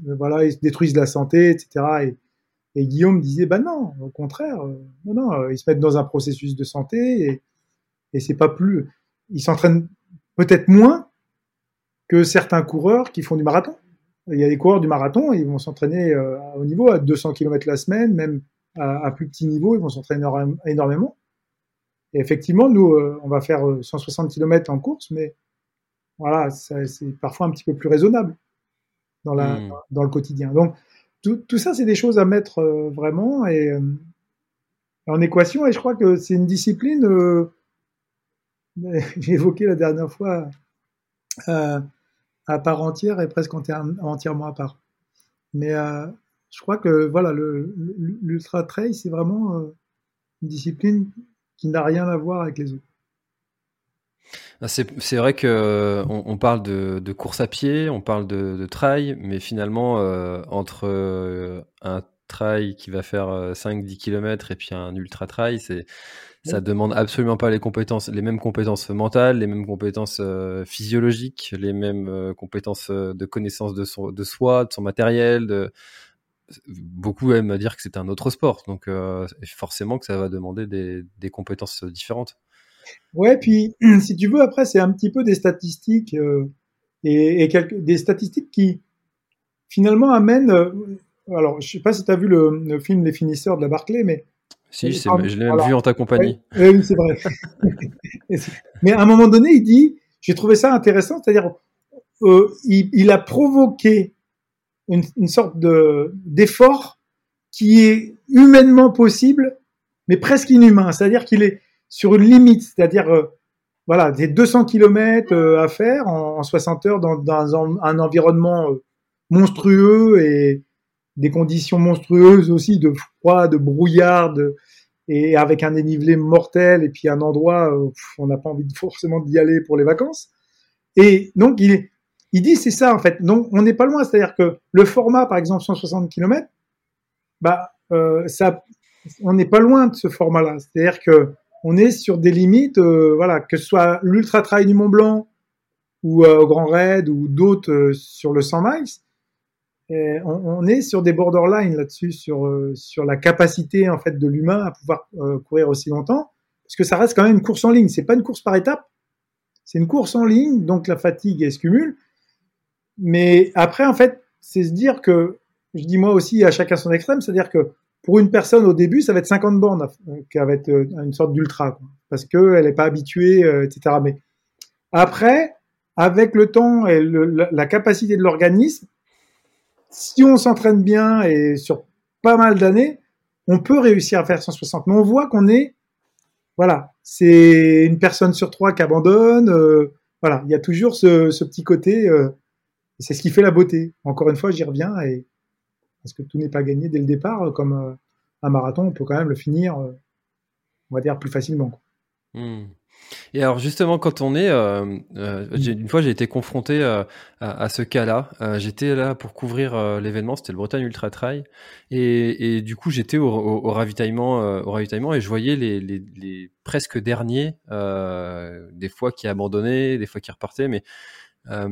voilà ils se détruisent la santé etc. Et, et Guillaume disait, bah non, au contraire, non, non, ils se mettent dans un processus de santé et, et c'est pas plus, ils s'entraînent peut-être moins que certains coureurs qui font du marathon. Il y a des coureurs du marathon, ils vont s'entraîner euh, à haut niveau, à 200 km la semaine, même à, à plus petit niveau, ils vont s'entraîner énormément. Et effectivement, nous, euh, on va faire euh, 160 km en course, mais voilà, c'est parfois un petit peu plus raisonnable dans, la, Mm. dans le quotidien. Donc, tout, tout ça, c'est des choses à mettre euh, vraiment et, euh, en équation. Et je crois que c'est une discipline, euh, j'ai évoqué la dernière fois, euh, à part entière et presque enti- entièrement à part. Mais euh, je crois que voilà, l'ultra trail, c'est vraiment euh, une discipline qui n'a rien à voir avec les autres. Ah, C'est vrai que euh, on, parle de, course à pied, on parle de, trail, mais finalement, entre un trail qui va faire euh, 5-10 km et puis un ultra trail, c'est ça demande absolument pas les compétences, les mêmes compétences mentales, les mêmes compétences euh, physiologiques, les mêmes euh, compétences euh, de connaissance de, son, de soi, de son matériel. De... Beaucoup aiment dire que c'est un autre sport, donc euh, forcément que ça va demander des, des compétences différentes. Ouais, puis si tu veux, après, c'est un petit peu des statistiques euh, et, et quelques, des statistiques qui finalement amènent. Alors, je sais pas si tu as vu le, le film Les finisseurs de la Barclay, mais Si, je, l'ai même voilà. vu en ta compagnie. Ouais, oui, c'est vrai. Mais à un moment donné, il dit, j'ai trouvé ça intéressant, c'est-à-dire, euh, il, il a provoqué une, une sorte de d'effort qui est humainement possible, mais presque inhumain. C'est-à-dire qu'il est sur une limite, c'est-à-dire, euh, voilà, des 200 kilomètres euh, à faire en, en 60 heures dans, dans un, un environnement monstrueux et des conditions monstrueuses aussi de froid, de brouillard, et avec un dénivelé mortel et puis un endroit où pff, on n'a pas envie forcément d'y aller pour les vacances. Et donc il, il dit c'est ça en fait. Donc on n'est pas loin, c'est-à-dire que le format par exemple 160 km, bah euh, ça, on n'est pas loin de ce format-là. C'est-à-dire que on est sur des limites, euh, voilà, que ce soit l'ultra trail du Mont Blanc ou euh, au Grand Raid ou d'autres euh, sur le 100 miles. Et on, on est sur des borderlines là-dessus, sur, euh, sur la capacité en fait de l'humain à pouvoir euh, courir aussi longtemps, parce que ça reste quand même une course en ligne. C'est pas une course par étape, c'est une course en ligne, donc la fatigue elle se. Mais après, en fait, c'est se dire que, je dis moi aussi à chacun son extrême, c'est-à-dire que pour une personne au début, ça va être 50 bornes, euh, qui va être euh, une sorte d'ultra, parce que elle n'est pas habituée, euh, etc. Mais après, avec le temps et la capacité de l'organisme, si on s'entraîne bien et sur pas mal d'années, on peut réussir à faire 160. Mais on voit qu'on est, voilà, c'est une personne sur trois qui abandonne. euh, voilà, il y a toujours ce, petit côté. euh, c'est ce qui fait la beauté. Encore une fois, j'y reviens et parce que tout n'est pas gagné dès le départ. euh, Comme un marathon, on peut quand même le finir, on va dire plus facilement. Hmm. Et alors justement, quand on est, euh, euh, j'ai- une fois j'ai été confronté euh, à, à ce cas-là. Euh, j'étais là pour couvrir euh, l'événement, c'était le Bretagne Ultra Trail, et, et du coup j'étais au, au- au ravitaillement, euh, au ravitaillement, et je voyais les, les, les presque derniers, euh, des fois qui abandonnaient, des fois qui repartaient, mais euh,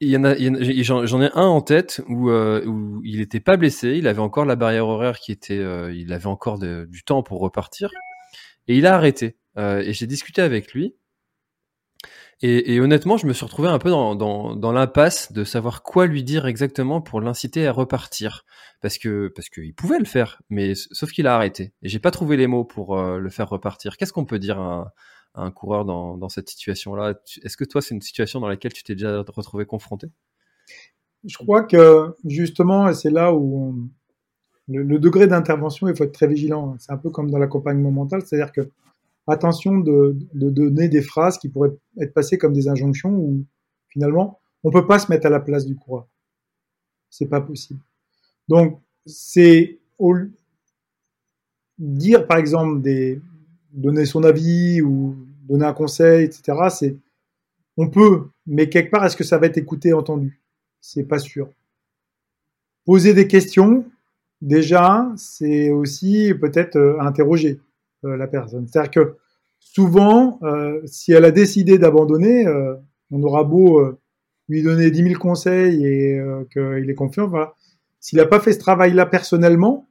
il y en a, a- j'en ai un en tête où, euh, où il était pas blessé, il avait encore la barrière horaire qui était, euh, il avait encore de- du temps pour repartir, et il a arrêté. Euh, et j'ai discuté avec lui. Et, honnêtement, je me suis retrouvé un peu dans, l'impasse de savoir quoi lui dire exactement pour l'inciter à repartir, parce que parce qu'il pouvait le faire, mais sauf qu'il a arrêté. Et j'ai pas trouvé les mots pour euh, le faire repartir. Qu'est-ce qu'on peut dire à, un coureur dans, cette situation-là? Est-ce que toi, c'est une situation dans laquelle tu t'es déjà retrouvé confronté? Je crois que justement, c'est là où le, degré d'intervention, il faut être très vigilant. C'est un peu comme dans l'accompagnement mental, c'est-à-dire que attention de, donner des phrases qui pourraient être passées comme des injonctions où finalement on peut pas se mettre à la place du coureur. C'est pas possible. Donc c'est dire par exemple donner son avis ou donner un conseil, etc. C'est on peut, mais quelque part est-ce que ça va être écouté, entendu? C'est pas sûr. Poser des questions, déjà, c'est aussi peut-être euh, interroger la personne. C'est-à-dire que souvent, euh, si elle a décidé d'abandonner, on aura beau lui donner 10 000 conseils et qu'il est confiant, voilà. S'il n'a pas fait ce travail-là personnellement,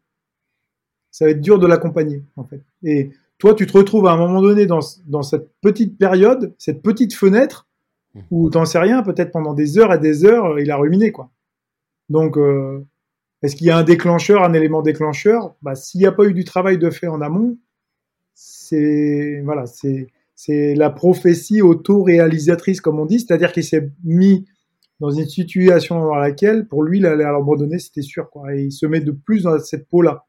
ça va être dur de l'accompagner, en fait. Et toi, tu te retrouves à un moment donné dans, dans cette petite période, cette petite fenêtre, mmh. où t'en sais rien, peut-être pendant des heures et des heures, il a ruminé, quoi. Donc, euh, est-ce qu'il y a un déclencheur, un élément déclencheur? Bah, S'il n'y a pas eu du travail de fait en amont, c'est voilà, c'est c'est la prophétie auto-réalisatrice, comme on dit, c'est-à-dire qu'il s'est mis dans une situation dans laquelle, pour lui, il allait abandonner, c'était sûr, quoi. Et il se met de plus dans cette peau-là.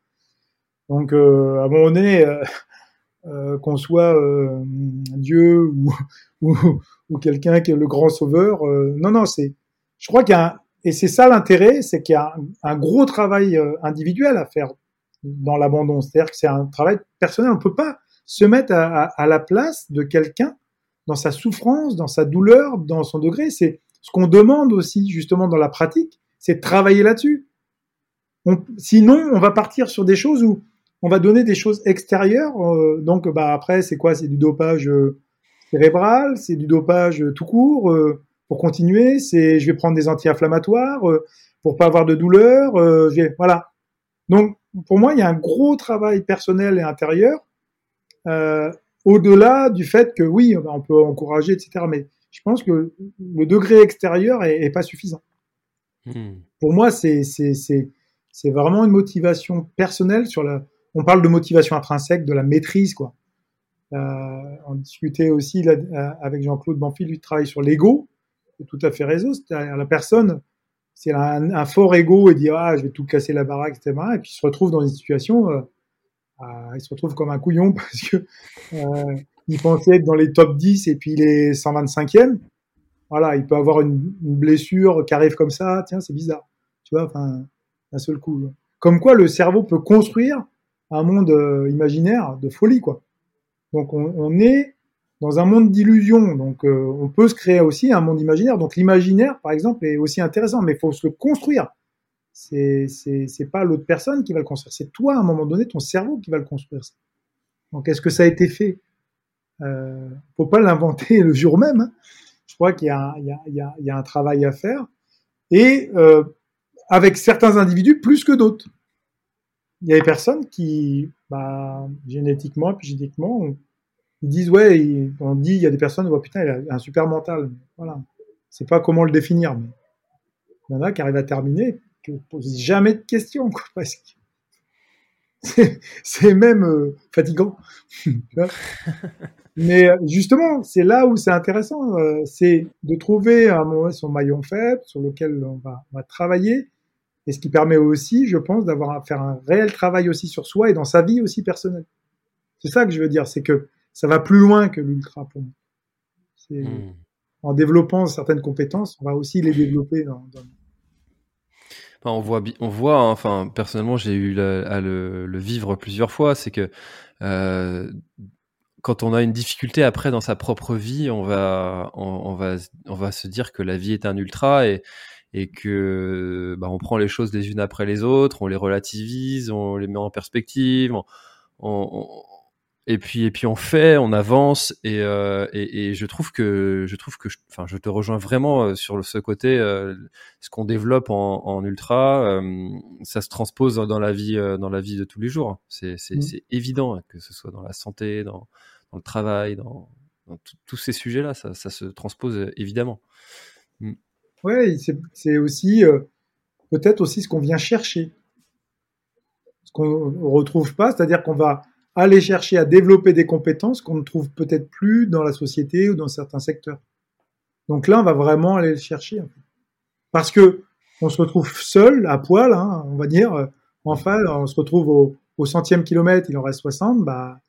Donc, euh, à un moment donné, euh, euh qu'on soit Dieu ou, ou, quelqu'un qui est le grand sauveur, non, non, c'est, je crois qu'il y a un, et c'est ça l'intérêt, c'est qu'il y a un, gros travail individuel à faire dans l'abandon. C'est-à-dire que c'est un travail personnel. On ne peut pas se mettre à, la place de quelqu'un dans sa souffrance, dans sa douleur, dans son degré. C'est ce qu'on demande aussi justement dans la pratique, c'est de travailler là-dessus. sinon, on va partir sur des choses où on va donner des choses extérieures. Euh, donc, bah après, c'est quoi? C'est du dopage euh, cérébral, c'est du dopage tout court pour continuer, c'est je vais prendre des anti-inflammatoires euh, pour pas avoir de douleur. Euh, voilà. Donc pour moi, il y a un gros travail personnel et intérieur euh, au-delà du fait que oui, on peut encourager, etc. Mais je pense que le degré extérieur est, pas suffisant. Hmm. Pour moi, c'est c'est c'est vraiment une motivation personnelle sur la. On parle de motivation intrinsèque, de la maîtrise, quoi. Euh, on discutait aussi là, avec Jean-Claude Banfi, lui travaille sur l'ego tout à fait raison. C'est-à-dire la personne, elle a un, fort ego et dit ah je vais tout casser la baraque, etc. Et puis il se retrouve dans une situation, euh, il se retrouve comme un couillon parce que euh, il pensait être dans les top 10 et puis il est 125e. Voilà, il peut avoir une, blessure qui arrive comme ça. Tiens, c'est bizarre. Tu vois, enfin, d'un seul coup. Comme quoi, le cerveau peut construire un monde euh, imaginaire de folie, quoi. Donc on, on est dans un monde d'illusions. Donc, euh, on peut se créer aussi un monde imaginaire. Donc, l'imaginaire, par exemple, est aussi intéressant, mais il faut se le construire. C'est, c'est, c'est pas l'autre personne qui va le construire. C'est toi, à un moment donné, ton cerveau qui va le construire. Donc, est-ce que ça a été fait? Euh, Faut pas l'inventer le jour même. Hein. Je crois qu'il y a, un travail à faire. Et euh, avec certains individus plus que d'autres. Il y a des personnes qui, bah, génétiquement, génétiquement, ils disent ouais, on dit il y a des personnes oh putain il a un super mental. Voilà, c'est pas comment le définir, mais il y en a qui arrivent à terminer, qui ne posent jamais de questions quoi, parce que c'est même euh, fatigant. mais euh, justement, c'est là où c'est intéressant, euh, c'est de trouver un moment son maillon faible sur lequel on va, on va travailler. Et ce qui permet aussi, je pense, d'avoir à faire un réel travail aussi sur soi et dans sa vie aussi personnelle. C'est ça que je veux dire, c'est que ça va plus loin que l'ultra pour moi. Hmm. En développant certaines compétences, on va aussi les développer dans, on voit, on voit. Hein, enfin, personnellement, j'ai eu à le, vivre plusieurs fois. C'est que euh, quand on a une difficulté après dans sa propre vie, on va, on, va, on va se dire que la vie est un ultra et et que bah, on prend les choses les unes après les autres, on les relativise, on les met en perspective, on, et puis et puis on fait, on avance et, euh, et, et, je trouve que je trouve que enfin je, te rejoins vraiment euh, sur ce côté euh, ce qu'on développe en, en ultra euh, ça se transpose dans la vie euh, dans la vie de tous les jours c'est c'est, mmh. évident que ce soit dans la santé dans, dans le travail dans, tous ces sujets-là, ça, se transpose évidemment. Mm. Oui, c'est aussi peut-être aussi ce qu'on vient chercher, ce qu'on retrouve pas, c'est-à-dire qu'on va aller chercher à développer des compétences qu'on ne trouve peut-être plus dans la société ou dans certains secteurs. Donc là, on va vraiment aller le chercher. Parce que on se retrouve seul, à poil, hein, on va dire. Enfin, on se retrouve au, centième kilomètre, il en reste 60, bah,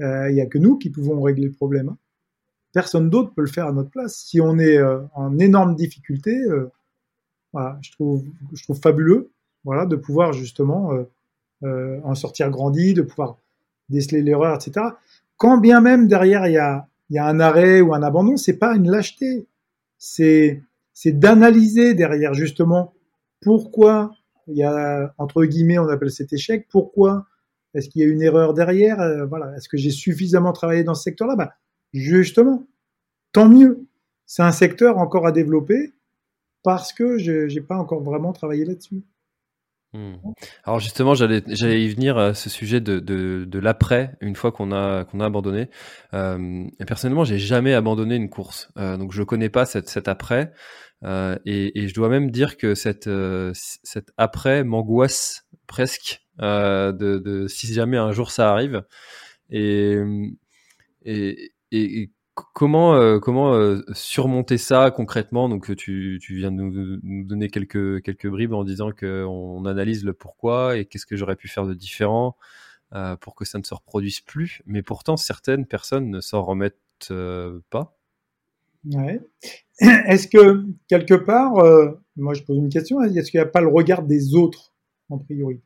euh, il n'y a que nous qui pouvons régler le problème. Hein. Personne d'autre peut le faire à notre place. Si on est euh, en énorme difficulté, euh, je trouve, je trouve fabuleux, voilà, de pouvoir justement en sortir grandi, de pouvoir déceler l'erreur, etc. Quand bien même derrière il y a, y a un arrêt ou un abandon, c'est pas une lâcheté, c'est d'analyser derrière justement pourquoi il y a entre guillemets on appelle cet échec, pourquoi est-ce qu'il y a une erreur derrière, euh, voilà, est-ce que j'ai suffisamment travaillé dans ce secteur-là? Bah, justement, tant mieux. C'est un secteur encore à développer parce que je n'ai pas encore vraiment travaillé là-dessus. Hmm. Alors justement, j'allais j'allais y venir à ce sujet de, de, de l'après une fois qu'on a qu'on a abandonné. Euh, personnellement, j'ai jamais abandonné une course, euh, donc je connais pas cette cet après. Euh, et, et, je dois même dire que cette euh, cette après m'angoisse presque euh, de, de si jamais un jour ça arrive. Comment, euh, comment euh, surmonter ça concrètement? Donc tu, tu viens de nous, nous, donner quelques, quelques bribes en disant qu'on analyse le pourquoi et qu'est-ce que j'aurais pu faire de différent euh, pour que ça ne se reproduise plus. Mais pourtant, certaines personnes ne s'en remettent pas. Ouais. Est-ce que quelque part, moi je pose une question, est-ce qu'il n'y a pas le regard des autres en priorité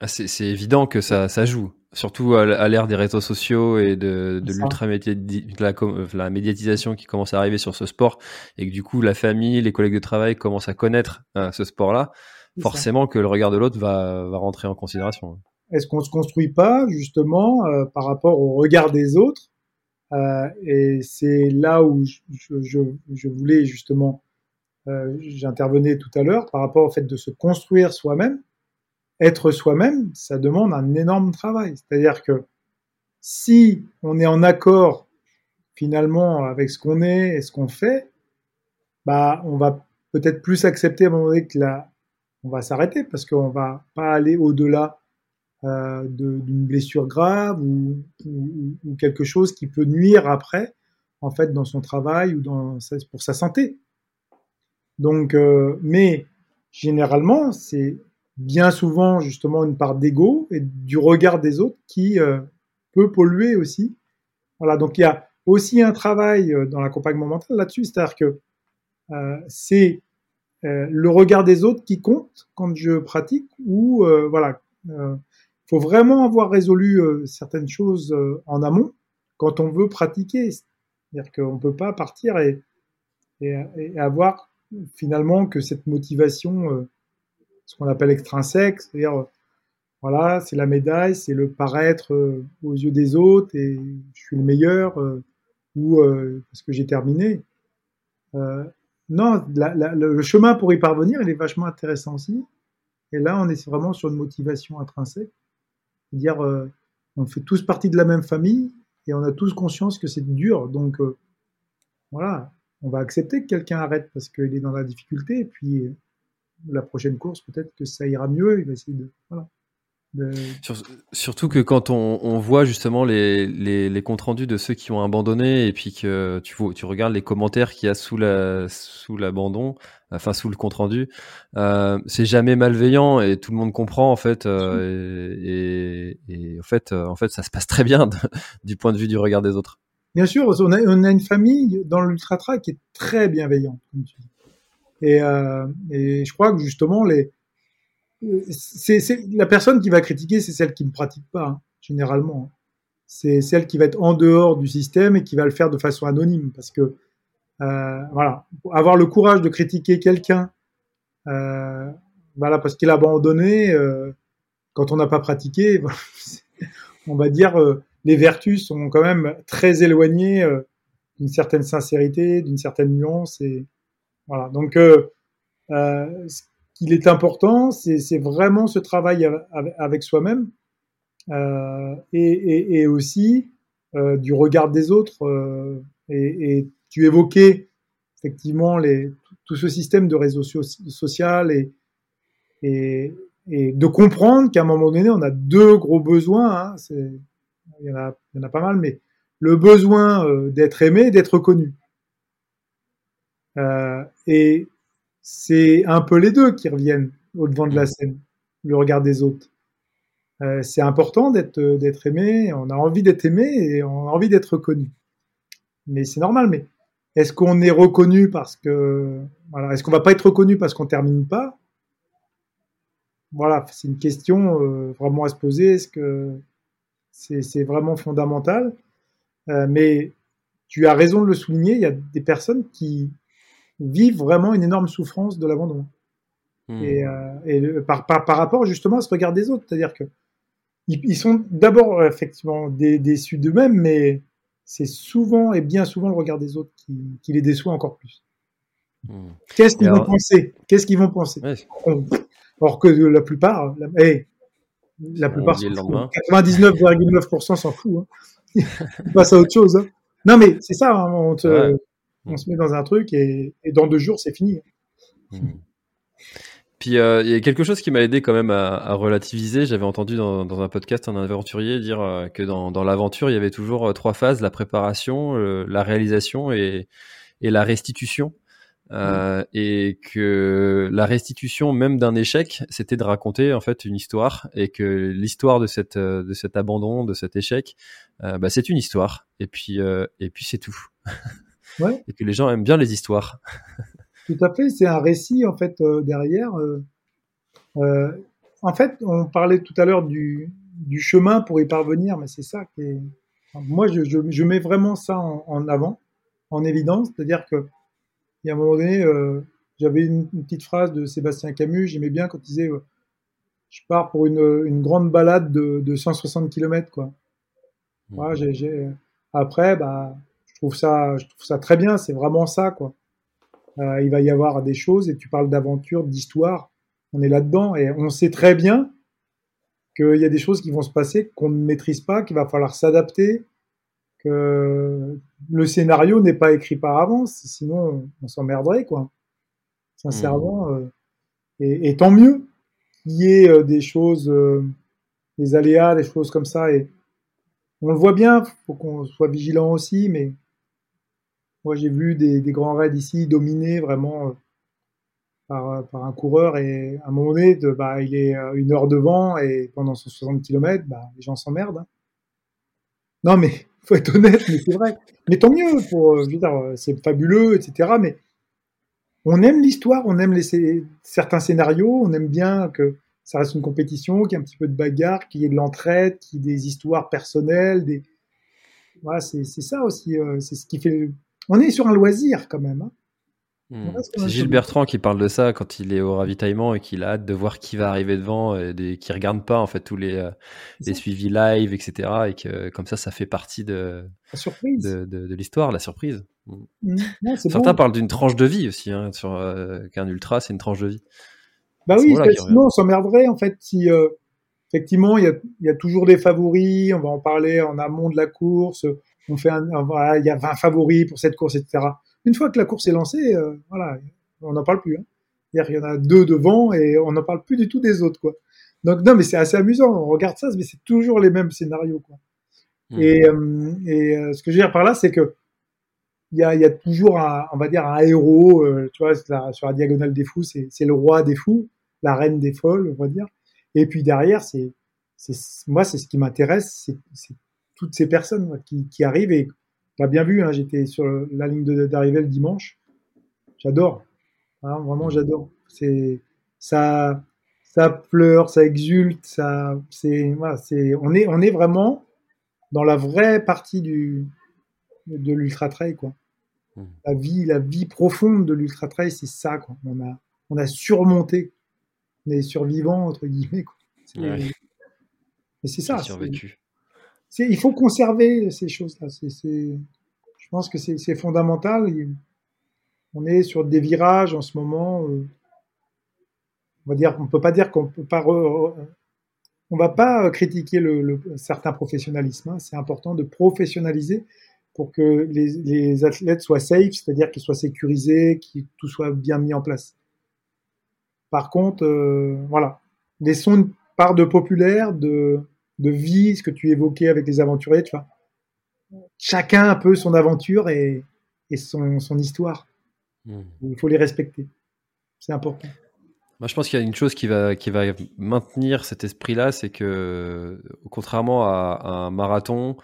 ah, c'est évident que ça, ça joue surtout à l'ère des réseaux sociaux et de, de l'ultra la, la, médiatisation qui commence à arriver sur ce sport et que du coup la famille, les collègues de travail commencent à connaître euh, ce sport-là, forcément que le regard de l'autre va, va rentrer en considération. Est-ce qu'on se construit pas justement euh, par rapport au regard des autres euh, Et c'est là où je, je, je voulais justement, euh, j'intervenais tout à l'heure par rapport au fait de se construire soi-même être soi-même, ça demande un énorme travail. C'est-à-dire que si on est en accord finalement avec ce qu'on est et ce qu'on fait, bah on va peut-être plus accepter à un moment donné que on va s'arrêter parce qu'on va pas aller au-delà euh, d'une blessure grave ou, ou, quelque chose qui peut nuire après en fait dans son travail ou dans pour sa santé. Donc, euh, mais généralement, c'est bien souvent justement une part d'ego et du regard des autres qui euh, peut polluer aussi. Voilà, donc il y a aussi un travail euh, dans l'accompagnement mental là-dessus, c'est-à-dire que euh, c'est le regard des autres qui compte quand je pratique ou voilà, il faut vraiment avoir résolu certaines choses en amont quand on veut pratiquer. C'est-à-dire qu'on ne peut pas partir et, avoir finalement que cette motivation ce qu'on appelle extrinsèque, c'est-à-dire voilà, c'est la médaille, c'est le paraître euh, aux yeux des autres et je suis le meilleur euh, ou euh, parce que j'ai terminé. non, le chemin pour y parvenir, il est vachement intéressant aussi. Et là, on est vraiment sur une motivation intrinsèque, dire on fait tous partie de la même famille et on a tous conscience que c'est dur. Donc voilà, on va accepter que quelqu'un arrête parce qu'il est dans la difficulté et puis la prochaine course, peut-être que ça ira mieux. Il va essayer de. Voilà. surtout que quand on, voit justement les, les, comptes rendus de ceux qui ont abandonné et puis que tu, tu regardes les commentaires qu'il y a sous la sous l'abandon, enfin sous le compte rendu, euh, c'est jamais malveillant et tout le monde comprend en fait euh, et, en fait euh, en fait ça se passe très bien du point de vue du regard des autres. Bien sûr, on a, on a une famille dans l'ultra track qui est très bienveillante. Comme tu dis. Et, euh, et je crois que justement, c'est, la personne qui va critiquer, c'est celle qui ne pratique pas, hein, généralement. C'est celle qui va être en dehors du système et qui va le faire de façon anonyme. Parce que, euh, voilà, avoir le courage de critiquer quelqu'un, euh, voilà, parce qu'il a abandonné, quand on n'a pas pratiqué, on va dire, les vertus sont quand même très éloignées d'une certaine sincérité, d'une certaine nuance. Et, voilà. Donc, euh, euh, ce qu'il est important, c'est vraiment ce travail avec, soi-même euh, et, et, et, aussi euh, du regard des autres. Euh, et, et, tu évoquais effectivement les, tout ce système de réseaux social et, et, de comprendre qu'à un moment donné, on a deux gros besoins. Hein, il, y en a, il y en a pas mal, mais le besoin d'être aimé d'être connu. Euh, et c'est un peu les deux qui reviennent au devant de la scène, le regard des autres. Euh, c'est important d'être d'être aimé, on a envie d'être aimé et on a envie d'être reconnu. Mais c'est normal. Mais est-ce qu'on est reconnu parce que voilà, est-ce qu'on va pas être reconnu parce qu'on termine pas? Voilà, c'est une question euh, vraiment à se poser. Est-ce que c'est vraiment fondamental? Euh, Mais tu as raison de le souligner. Il y a des personnes qui vivent vraiment une énorme souffrance de l'abandon. Hmm. Et, euh, et par, par, par, rapport justement à ce regard des autres, c'est-à-dire que ils, sont d'abord effectivement déçus d'eux-mêmes, mais c'est souvent et bien souvent le regard des autres qui, qui les déçoit encore plus. Hmm. Qu'est-ce qu'ils vont penser? Qu'est-ce qu'ils vont penser? Or que la plupart, la, hey, la plupart, 99,9% s'en fout. Hein. Ils passent à autre chose. Hein. Non, mais c'est ça. Hein, on, te, on, se met dans un truc et, et dans deux jours, c'est fini. Hmm. Puis euh, il y a quelque chose qui m'a aidé quand même à, à relativiser. J'avais entendu dans, dans, un podcast un aventurier dire euh, que dans, dans l'aventure, il y avait toujours euh, trois phases la préparation, la réalisation et, et la restitution. Euh, et que la restitution même d'un échec, c'était de raconter en fait une histoire et que l'histoire de cette de cet abandon, de cet échec, euh, bah, c'est une histoire et puis et puis c'est tout. Ouais. et que les gens aiment bien les histoires. Tout à fait, c'est un récit en fait euh, derrière. Euh, euh, en fait, on parlait tout à l'heure du, du, chemin pour y parvenir, mais c'est ça qui est. Moi, je, je, je mets vraiment ça en, en, avant, en évidence, c'est-à-dire que il y a un moment donné, euh, j'avais une, une, petite phrase de Sébastien Camus, j'aimais bien quand il disait je pars pour une, une grande balade de, de 160 km quoi. Mmh. Après, bah, trouve ça, je trouve ça très bien, c'est vraiment ça quoi. Euh, il va y avoir des choses, et tu parles d'aventure, d'histoire, on est là-dedans, et on sait très bien qu'il y a des choses qui vont se passer qu'on ne maîtrise pas, qu'il va falloir s'adapter, que le scénario n'est pas écrit par avance, sinon on, s'emmerderait, quoi. Sincèrement. Mmh. Euh, et, et, tant mieux qu'il y ait euh, des choses, des aléas, des choses comme ça. Et on le voit bien, faut qu'on soit vigilant aussi, mais moi, j'ai vu des, grands raids ici dominés vraiment euh, par, par, un coureur et à un moment donné, bah, il est euh, une heure devant et pendant 160 km, bah, les gens s'emmerdent. Hein. Non, mais faut être honnête, mais c'est vrai. Mais tant mieux, pour, euh, c'est fabuleux, etc. Mais on aime l'histoire, on aime certains scénarios, on aime bien que ça reste une compétition, qu'il y ait un petit peu de bagarre, qu'il y ait de l'entraide, qu'il y ait des histoires personnelles, voilà, c'est ça aussi, c'est ce qui fait on est sur un loisir quand même. Hein. Hmm. C'est Gilles Bertrand qui parle de ça quand il est au ravitaillement et qu'il a hâte de voir qui va arriver devant et qui regarde pas en fait tous les, euh, les suivis live, etc. Et que comme ça, ça fait partie de, de, de, de l'histoire, la surprise. Hmm. Hmm. Certains parlent d'une tranche de vie aussi, hein, sur euh, qu'un ultra, c'est une tranche de vie. Bah oui, sinon on s'emmerderait en fait si euh, effectivement il y a, y a, toujours des favoris, on va en parler en amont de la course, on fait un, il y a 20 favoris pour cette course, etc. Une fois que la course est lancée, euh, voilà, on n'en parle plus. Hein. Il y en a deux devant et on n'en parle plus du tout des autres, quoi. Donc non, mais c'est assez amusant. On regarde ça, mais c'est toujours les mêmes scénarios, quoi. Mmh. Et, euh, et euh, ce que je veux dire par là, c'est que il y a, y a, toujours un, on va dire un héros, tu vois, sur la diagonale des fous, c'est le roi des fous, la reine des folles, on va dire. Et puis derrière, c'est, moi, c'est ce qui m'intéresse, c'est toutes ces personnes qui, qui, arrivent et tu as bien vu, hein, j'étais sur la ligne d'arrivée le dimanche. J'adore. Hein, vraiment, j'adore. C'est ça, ça pleure, ça exulte, ça, c'est, voilà, c'est, on est, on est vraiment dans la vraie partie du, de l'ultra trail, quoi. Mmh. La vie, la vie profonde de l'ultra trail, c'est ça, quoi. On a, on a surmonté. On est survivant entre guillemets, quoi. Mais c'est ça. Survécu il faut conserver ces choses-là. je pense que c'est fondamental. On est sur des virages en ce moment. Euh, on va dire, on peut pas dire qu'on peut pas on va pas critiquer le, le professionnalisme. Hein. C'est important de professionnaliser pour que les, les athlètes soient safe, c'est-à-dire qu'ils soient sécurisés, que tout soit bien mis en place. Par contre, euh, voilà, laissons une part de populaire, de, de vie, ce que tu évoquais avec les aventuriers, tu vois. Chacun un peu son aventure et, et son, son histoire. Hmm. Il faut les respecter. C'est important. Moi, je pense qu'il y a une chose qui va, qui va maintenir cet esprit-là, c'est que, contrairement à, un marathon,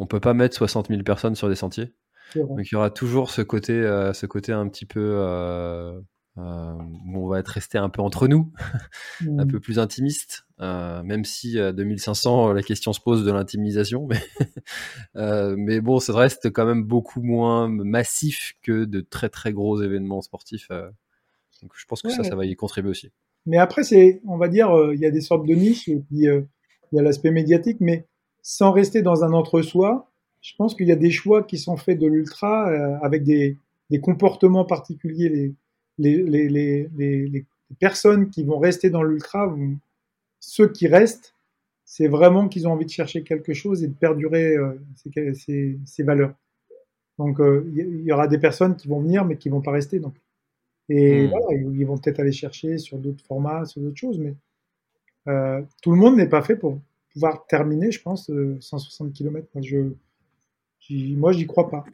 on peut pas mettre 60 000 personnes sur des sentiers. Donc, il y aura toujours ce côté, euh, ce côté un petit peu euh, euh, où on va être resté un peu entre nous, un mmh. peu plus intimiste, euh, même si à 2500 la question se pose de l'intimisation, mais, euh, mais bon, ça reste quand même beaucoup moins massif que de très très gros événements sportifs. donc je pense que ça, ça va y contribuer aussi. Mais après, c'est, on va dire, il y a des sortes de niches et puis il y a l'aspect médiatique, mais sans rester dans un entre-soi, je pense qu'il y a des choix qui sont faits de l'ultra avec des, des comportements particuliers. Les, les, les, les, les, personnes qui vont rester dans l'ultra, ceux qui restent, c'est vraiment qu'ils ont envie de chercher quelque chose et de perdurer euh, ces, ces, valeurs. Donc, il euh, y, aura des personnes qui vont venir, mais qui vont pas rester. Donc. Et hmm. voilà, ils vont peut-être aller chercher sur d'autres formats, sur d'autres choses, mais euh, tout le monde n'est pas fait pour pouvoir terminer, je pense, 160 km. Moi, je, moi, j'y crois pas.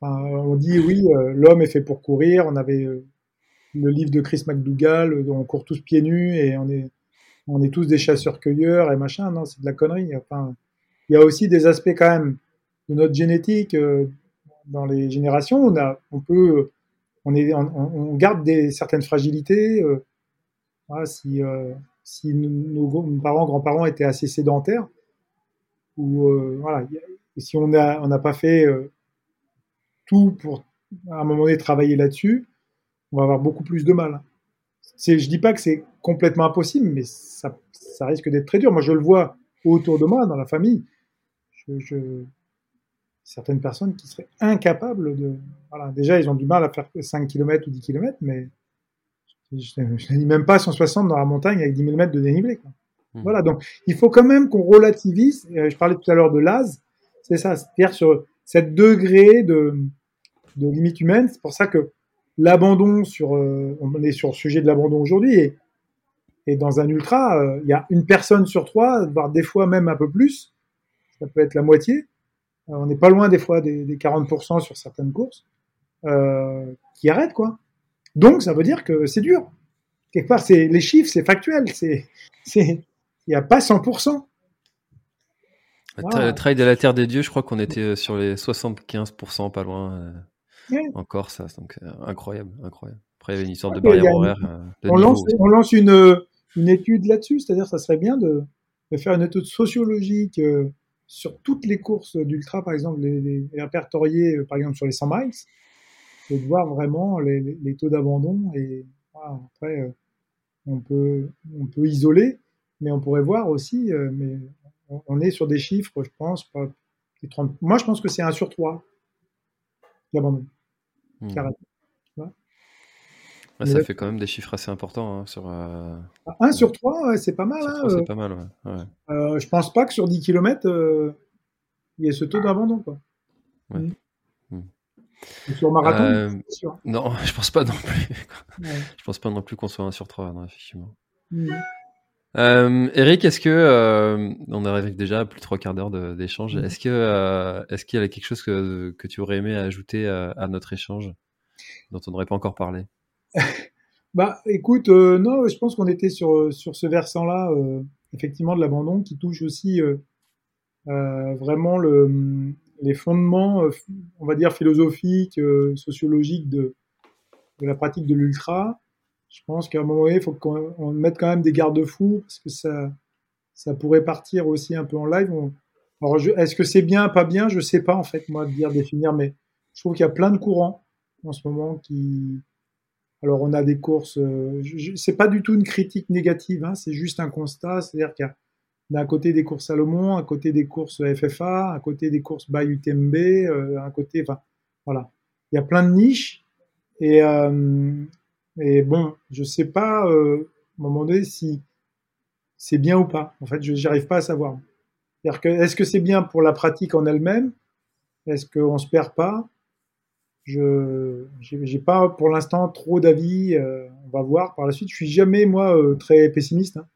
Enfin, on dit oui, l'homme est fait pour courir. On avait le livre de Chris McDougall, euh, on court tous pieds nus et on est, on est tous des chasseurs-cueilleurs et machin. Non, c'est de la connerie. Enfin, il y a aussi des aspects quand même de notre génétique euh, dans les générations. On a, on peut, on est, on, garde des certaines fragilités. Euh, si, si nos, parents, grands-parents étaient assez sédentaires, ou voilà, si on a, on n'a pas fait tout pour à un moment donné travailler là-dessus, on va avoir beaucoup plus de mal. Je dis pas que c'est complètement impossible, mais ça, ça risque d'être très dur. Moi, je le vois autour de moi, dans la famille. Je, certaines personnes qui seraient incapables de. Voilà, déjà, ils ont du mal à faire 5 km ou 10 km, mais je ne dis même pas 160 dans la montagne avec 10 000 mètres de dénivelé. Mmh. Voilà, donc il faut quand même qu'on relativise. Euh, je parlais tout à l'heure de l'AS, c'est ça, c'est-à-dire sur cette degré de, de limite humaine. C'est pour ça que l'abandon sur, euh, on est sur le sujet de l'abandon aujourd'hui et, et, dans un ultra, euh, il y a une personne sur trois, voire des fois même un peu plus, ça peut être la moitié. Euh, on n'est pas loin des fois des, des 40% sur certaines courses qui arrêtent quoi. Donc ça veut dire que c'est dur. Quelque part, c'est les chiffres, c'est factuel, c'est, il n'y a pas 100%. Le trail de la Terre des Dieux, je crois qu'on était sur les 75%, pas loin. Encore ça, donc euh, incroyable, incroyable. Après, il y avait une histoire de barrière horaire. Euh, on, lance, on, lance, une, une étude là-dessus, c'est-à-dire ça serait bien de, de, faire une étude sociologique euh, sur toutes les courses d'ultra, par exemple, les, les, répertoriés, par exemple, sur les 100 miles, et de voir vraiment les, les taux d'abandon. Et après, on, peut, on peut isoler, mais on pourrait voir aussi, mais on est sur des chiffres, je pense, pas, 30, moi je pense que c'est 1 sur 3 l'abandon. Hmm. ça fait quand même des chiffres assez importants. Hein, sur, 1 euh, sur 3, c'est pas mal. Hein, c'est euh. pas mal, ouais. Euh, je pense pas que sur 10 km, il y ait ce taux d'abandon. Quoi. Hmm. Sur marathon, sûr. Non, je pense pas non plus. je pense pas non plus qu'on soit 1 sur 3, non, effectivement. Euh, Eric, est-ce que euh, on arrive déjà à plus de trois quarts d'heure d'échange. Est-ce que euh, est-ce qu'il y a quelque chose que, que tu aurais aimé ajouter à, notre échange dont on n'aurait pas encore parlé? Bah, écoute, euh, non, je pense qu'on était sur sur ce versant-là, euh, effectivement, de l'abandon qui touche aussi vraiment le, les fondements, on va dire philosophiques, sociologiques de de la pratique de l'ultra je pense qu'à un moment donné, il faut qu'on mette quand même des garde-fous parce que ça, ça pourrait partir aussi un peu en live. alors, est-ce que c'est bien, pas bien? Je sais pas en fait moi de dire définir, mais je trouve qu'il y a plein de courants en ce moment qui. Alors, on a des courses. Euh, c'est pas du tout une critique négative, hein, c'est juste un constat, c'est-à-dire qu'il y a d'un côté des courses Salomon, à côté des courses FFA, à côté des courses by UTMB, euh, à côté, enfin, voilà. Il y a plein de niches et, euh, mais bon, je sais pas, euh, à un moment donné, si, c'est bien ou pas. En fait, je n'arrive pas à savoir. Est-ce que c'est bien pour la pratique en elle-même? Est-ce qu'on se perd pas? Je n'ai pas pour l'instant trop d'avis. Euh, on va voir par la suite. Je suis jamais moi euh, très pessimiste. Hein.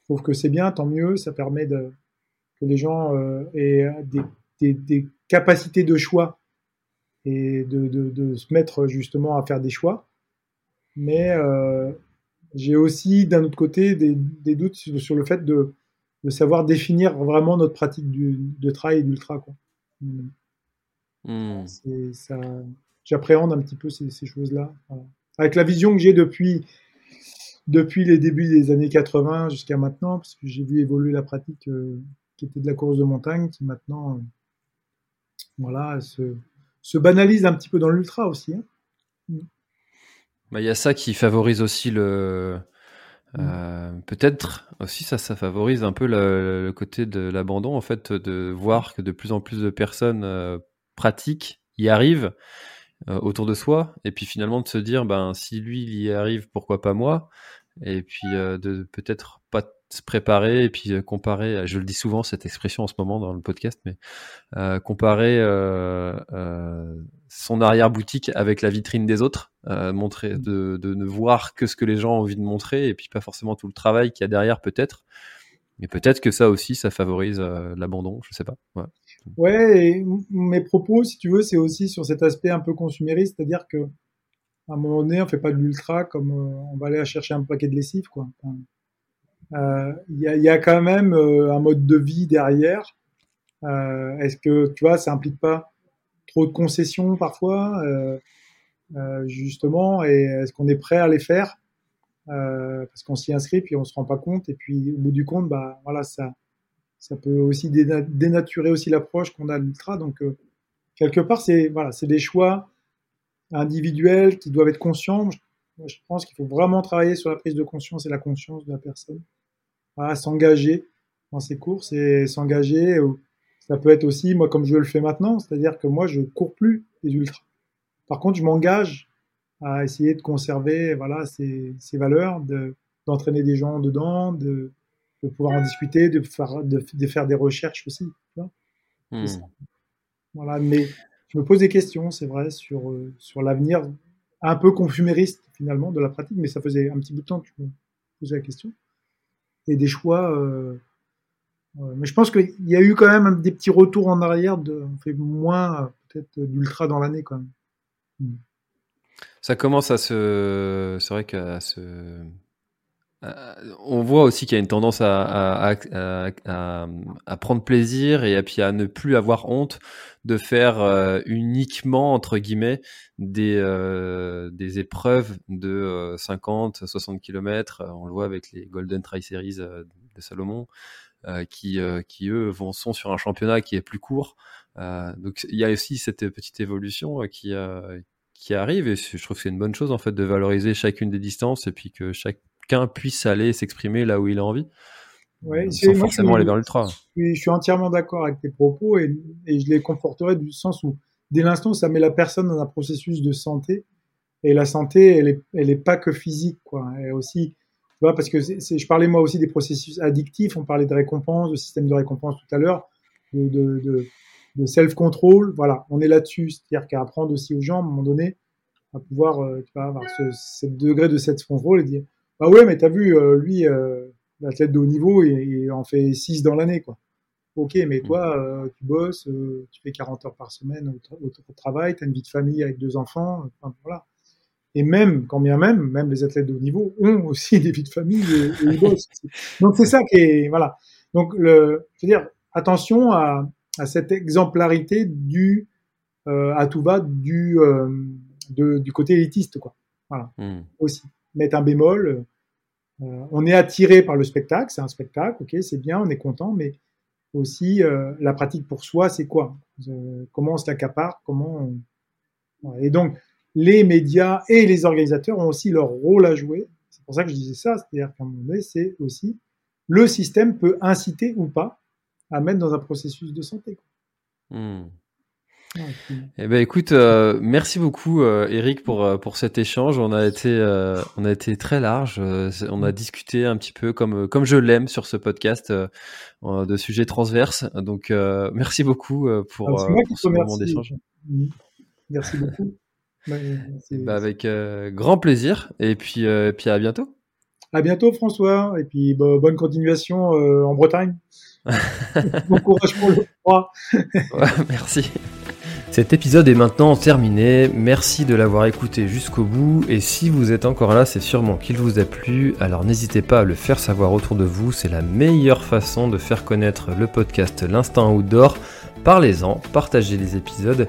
Je trouve que c'est bien, tant mieux. Ça permet que les gens euh, aient des, capacités de choix et de, se mettre justement à faire des choix. Mais j'ai aussi d'un autre côté des, des, doutes sur le fait de, de, savoir définir vraiment notre pratique du, de trail et d'ultra. Hmm. J'appréhende un petit peu ces, ces choses-là. Avec la vision que j'ai depuis, depuis les débuts des années 80 jusqu'à maintenant, parce que j'ai vu évoluer la pratique euh, qui était de la course de montagne, qui maintenant euh, voilà, se, se, banalise un petit peu dans l'ultra aussi. Hein. Bah, il y a ça qui favorise aussi le. Euh, peut-être aussi ça, ça favorise un peu le, côté de l'abandon, en fait, de voir que de plus en plus de personnes euh, pratiquent, y arrivent euh, autour de soi, et puis finalement de se dire, ben si lui il y arrive, pourquoi pas moi? Et puis de peut-être pas se préparer et puis comparer, je le dis souvent cette expression en ce moment dans le podcast, mais comparer son arrière-boutique avec la vitrine des autres, euh, montrer, mm. de, de, ne voir que ce que les gens ont envie de montrer et puis pas forcément tout le travail qu'il y a derrière peut-être. Mais peut-être que ça aussi, ça favorise euh, l'abandon, je sais pas. Ouais. ouais, et mes propos, si tu veux, c'est aussi sur cet aspect un peu consumériste, c'est-à-dire que à un moment donné, on fait pas de l'ultra comme euh, on va aller chercher un paquet de lessive, quoi. Il y, a, y, a, quand même un mode de vie derrière. Est-ce que, tu vois, ça implique pas de concessions parfois, euh, euh, justement, et est-ce qu'on est prêt à les faire euh, parce qu'on s'y inscrit puis on se rend pas compte et puis au bout du compte, bah voilà, ça, ça peut aussi dénaturer aussi l'approche qu'on a de l'ultra. Donc quelque part, c'est voilà, c'est des choix individuels qui doivent être conscients. Je, pense qu'il faut vraiment travailler sur la prise de conscience et la conscience de la personne, à s'engager dans ses courses et s'engager ça peut être aussi, moi, comme je le fais maintenant, c'est-à-dire que moi, je cours plus les ultras. Par contre, je m'engage à essayer de conserver voilà, ces, ces valeurs, de, d'entraîner des gens dedans, de, de pouvoir en discuter, de faire, de, de faire des recherches aussi. Tu vois hmm. Voilà, mais je me pose des questions, c'est vrai, sur, euh, sur l'avenir un peu confumériste finalement de la pratique, mais ça faisait un petit bout de temps que je me posais la question. Et des choix euh, mais je pense qu'il y a eu quand même des petits retours en arrière. De, on fait moins peut-être d'ultra dans l'année quand même. Hmm. Ça commence à se. C'est vrai qu'à se. On voit aussi qu'il y a une tendance à, prendre plaisir et puis à ne plus avoir honte de faire euh, uniquement entre guillemets des, euh, des épreuves de 50, 60 km. On le voit avec les Golden Tri Series euh, de Salomon. Euh, qui, euh, qui eux vont sont sur un championnat qui est plus court. Euh, donc il y a aussi cette petite évolution qui qui arrive et je trouve que c'est une bonne chose en fait de valoriser chacune des distances et puis que chacun puisse aller s'exprimer là où il a envie. Ouais, sans forcément aller vers l'ultra. Je, suis entièrement d'accord avec tes propos et, et, je les conforterai du sens où dès l'instant ça met la personne dans un processus de santé et la santé elle est, elle est pas que physique quoi, elle est aussi vois, parce que je parlais moi aussi des processus addictifs, on parlait de récompense, de système de récompense tout à l'heure, de, de, de, self-control. Voilà, on est là-dessus, c'est-à-dire qu'à apprendre aussi aux gens, à un moment donné, à pouvoir euh, tu vois, avoir ce, degré de self-control et dire Bah ouais, mais t'as vu, euh, lui, euh, l'athlète de haut niveau, il, en fait 6 dans l'année, quoi. Ok, mais toi, euh, tu bosses, tu fais 40 heures par semaine au, au, travail, tu as une vie de famille avec deux enfants, enfin, voilà. Et même, quand bien même, même les athlètes de haut niveau ont aussi des vies de famille et, ils bossent. Donc c'est ça qui est, voilà. Donc le, je veux dire, attention à, à cette exemplarité du, euh, à tout va du, euh, de, du côté élitiste, quoi. Voilà. Hmm. Aussi. Mettre un bémol. Euh, on est attiré par le spectacle, c'est un spectacle, ok, c'est bien, on est content, mais aussi euh, la pratique pour soi, c'est quoi? Euh, Comment on se l'accapare? Comment on... Et donc, les médias et les organisateurs ont aussi leur rôle à jouer. C'est pour ça que je disais ça, c'est-à-dire qu'à un moment donné, c'est aussi le système peut inciter ou pas à mettre dans un processus de santé. Hmm. Eh ben écoute, euh, merci beaucoup euh, Eric pour euh, pour cet échange. On a été on a été très large. on a discuté un petit peu comme comme je l'aime sur ce podcast de sujets transverses. Donc merci beaucoup pour, ah, pour ce moment d'échange. Merci beaucoup. Bah, avec grand plaisir et puis puis à bientôt. À bientôt François et puis bah, bonne continuation en Bretagne. bon courage pour le froid. merci. Cet épisode est maintenant terminé, merci de l'avoir écouté jusqu'au bout et si vous êtes encore là c'est sûrement qu'il vous a plu, alors n'hésitez pas à le faire savoir autour de vous, c'est la meilleure façon de faire connaître le podcast L'Instant Outdoor. Parlez-en, partagez les épisodes,